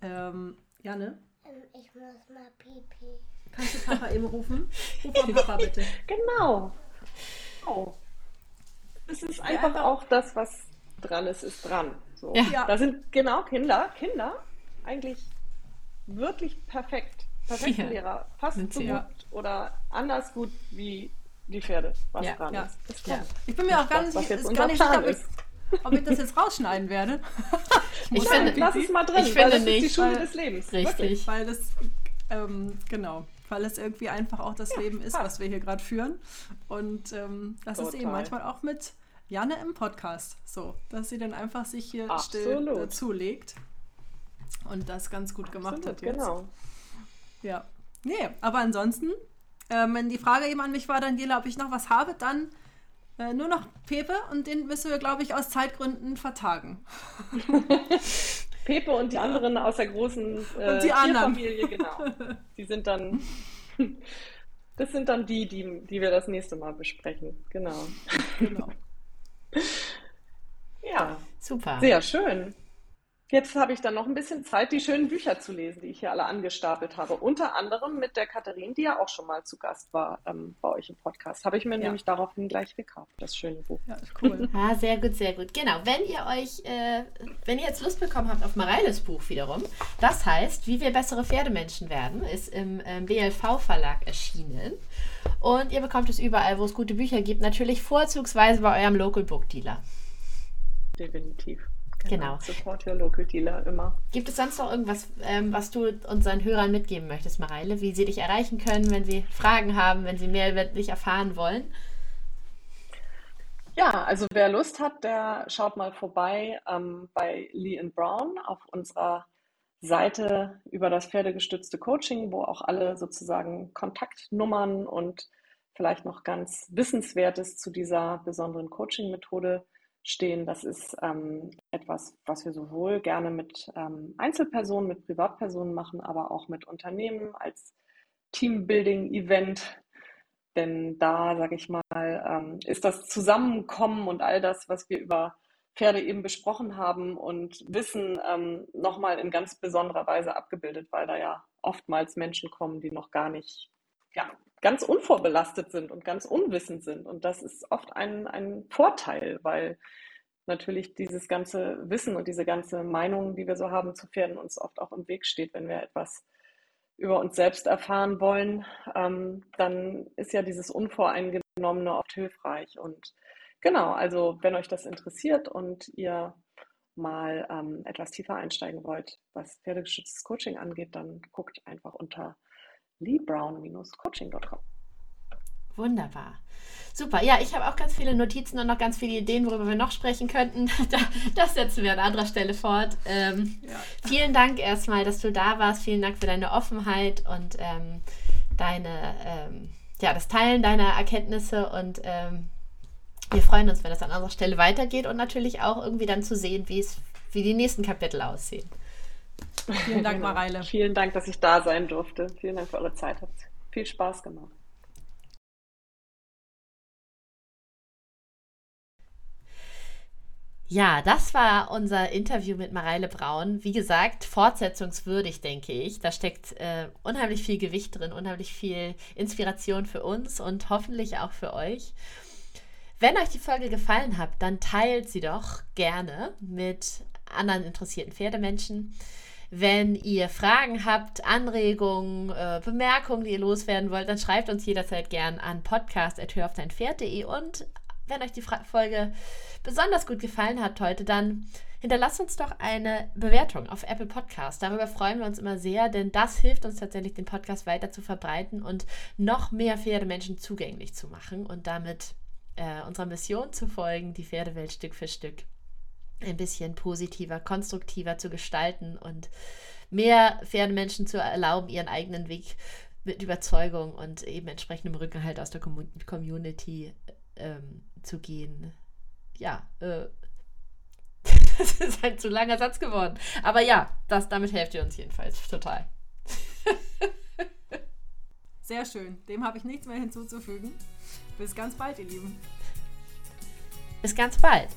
Ähm, Janne? Ähm, ich muss mal pipi. Kannst du Papa eben rufen? Ruf mal Papa bitte. Genau. Oh. Es ist einfach ja, auch das, was dran ist, ist dran. So. Ja. Da sind genau Kinder, Kinder eigentlich wirklich perfekt perfekte ja. Lehrer. Fast so gut oder anders gut wie die Pferde, was ja. dran ja. ist. ja. Ich bin mir auch gar nicht, ist gar nicht sicher, ob ich, ob ich das jetzt rausschneiden werde. ich, ich finde, lass es mal drin, ich finde das nicht, ist die Schule des Lebens. Richtig. Wirklich. Weil das, ähm, genau, weil es irgendwie einfach auch das Leben ist, was wir hier gerade führen. Und ähm, das Total. ist eben manchmal auch mit Janne im Podcast so, dass sie dann einfach sich hier Absolut. still äh, zulegt und das ganz gut gemacht Absolut, hat jetzt. Genau. Ja. Nee, aber ansonsten, äh, wenn die Frage eben an mich war, Daniela, ob ich noch was habe, dann äh, nur noch Pepe und den müssen wir, glaube ich, aus Zeitgründen vertagen. Pepe und die ja. anderen aus der großen äh, Tierfamilie, genau. Die sind dann, das sind dann die, die, die wir das nächste Mal besprechen. Genau. Genau. ja. Super. Sehr schön. Jetzt habe ich dann noch ein bisschen Zeit, die schönen Bücher zu lesen, die ich hier alle angestapelt habe. Unter anderem mit der Katharin, die ja auch schon mal zu Gast war ähm, bei euch im Podcast. Habe ich mir ja. nämlich daraufhin gleich gekauft, das schöne Buch. Ja, ist cool. ah, sehr gut, sehr gut. Genau, wenn ihr euch, äh, wenn ihr jetzt Lust bekommen habt auf Mareiles Buch wiederum, das heißt, wie wir bessere Pferdemenschen werden, ist im ähm, BLV-Verlag erschienen. Und ihr bekommt es überall, wo es gute Bücher gibt, natürlich vorzugsweise bei eurem Local Book Dealer. Definitiv. Genau. Support your local dealer immer. Gibt es sonst noch irgendwas, ähm, was du unseren Hörern mitgeben möchtest, Mareile? Wie sie dich erreichen können, wenn sie Fragen haben, wenn sie mehr über dich erfahren wollen? Ja, also wer Lust hat, der schaut mal vorbei ähm, bei Lee Brown auf unserer Seite über das pferdegestützte Coaching, wo auch alle sozusagen Kontaktnummern und vielleicht noch ganz Wissenswertes zu dieser besonderen Coaching-Methode stehen. Das ist ähm, etwas, was wir sowohl gerne mit ähm, Einzelpersonen, mit Privatpersonen machen, aber auch mit Unternehmen als Teambuilding-Event. Denn da, sage ich mal, ähm, ist das Zusammenkommen und all das, was wir über Pferde eben besprochen haben und Wissen ähm, nochmal in ganz besonderer Weise abgebildet, weil da ja oftmals Menschen kommen, die noch gar nicht ja, ganz unvorbelastet sind und ganz unwissend sind. Und das ist oft ein, ein Vorteil, weil natürlich dieses ganze Wissen und diese ganze Meinung, die wir so haben zu Pferden, uns oft auch im Weg steht, wenn wir etwas über uns selbst erfahren wollen, ähm, dann ist ja dieses Unvoreingenommene oft hilfreich. Und genau, also wenn euch das interessiert und ihr mal ähm, etwas tiefer einsteigen wollt, was pferdegeschütztes Coaching angeht, dann guckt einfach unter leebrown-coaching.com. Wunderbar. Super. Ja, ich habe auch ganz viele Notizen und noch ganz viele Ideen, worüber wir noch sprechen könnten. Das setzen wir an anderer Stelle fort. Ähm, ja. Vielen Dank erstmal, dass du da warst. Vielen Dank für deine Offenheit und ähm, deine, ähm, ja, das Teilen deiner Erkenntnisse und ähm, wir freuen uns, wenn es an anderer Stelle weitergeht und natürlich auch irgendwie dann zu sehen, wie es, wie die nächsten Kapitel aussehen. Vielen Dank, genau. Mareile. Vielen Dank, dass ich da sein durfte. Vielen Dank für eure Zeit. Hat viel Spaß gemacht. Ja, das war unser Interview mit Mareile Braun. Wie gesagt, fortsetzungswürdig, denke ich. Da steckt äh, unheimlich viel Gewicht drin, unheimlich viel Inspiration für uns und hoffentlich auch für euch. Wenn euch die Folge gefallen hat, dann teilt sie doch gerne mit anderen interessierten Pferdemenschen. Wenn ihr Fragen habt, Anregungen, äh, Bemerkungen, die ihr loswerden wollt, dann schreibt uns jederzeit gern an podcast.höraufdeinpferd.de und wenn euch die Fra Folge besonders gut gefallen hat heute, dann hinterlasst uns doch eine Bewertung auf Apple Podcast. Darüber freuen wir uns immer sehr, denn das hilft uns tatsächlich, den Podcast weiter zu verbreiten und noch mehr Pferdemenschen zugänglich zu machen und damit äh, unserer Mission zu folgen, die Pferdewelt Stück für Stück ein bisschen positiver, konstruktiver zu gestalten und mehr Pferdemenschen zu erlauben, ihren eigenen Weg mit Überzeugung und eben entsprechendem Rückenhalt aus der Community ähm, zu gehen. Ja, äh, das ist ein zu langer Satz geworden. Aber ja, das, damit helft ihr uns jedenfalls total. Sehr schön. Dem habe ich nichts mehr hinzuzufügen. Bis ganz bald, ihr Lieben. Bis ganz bald.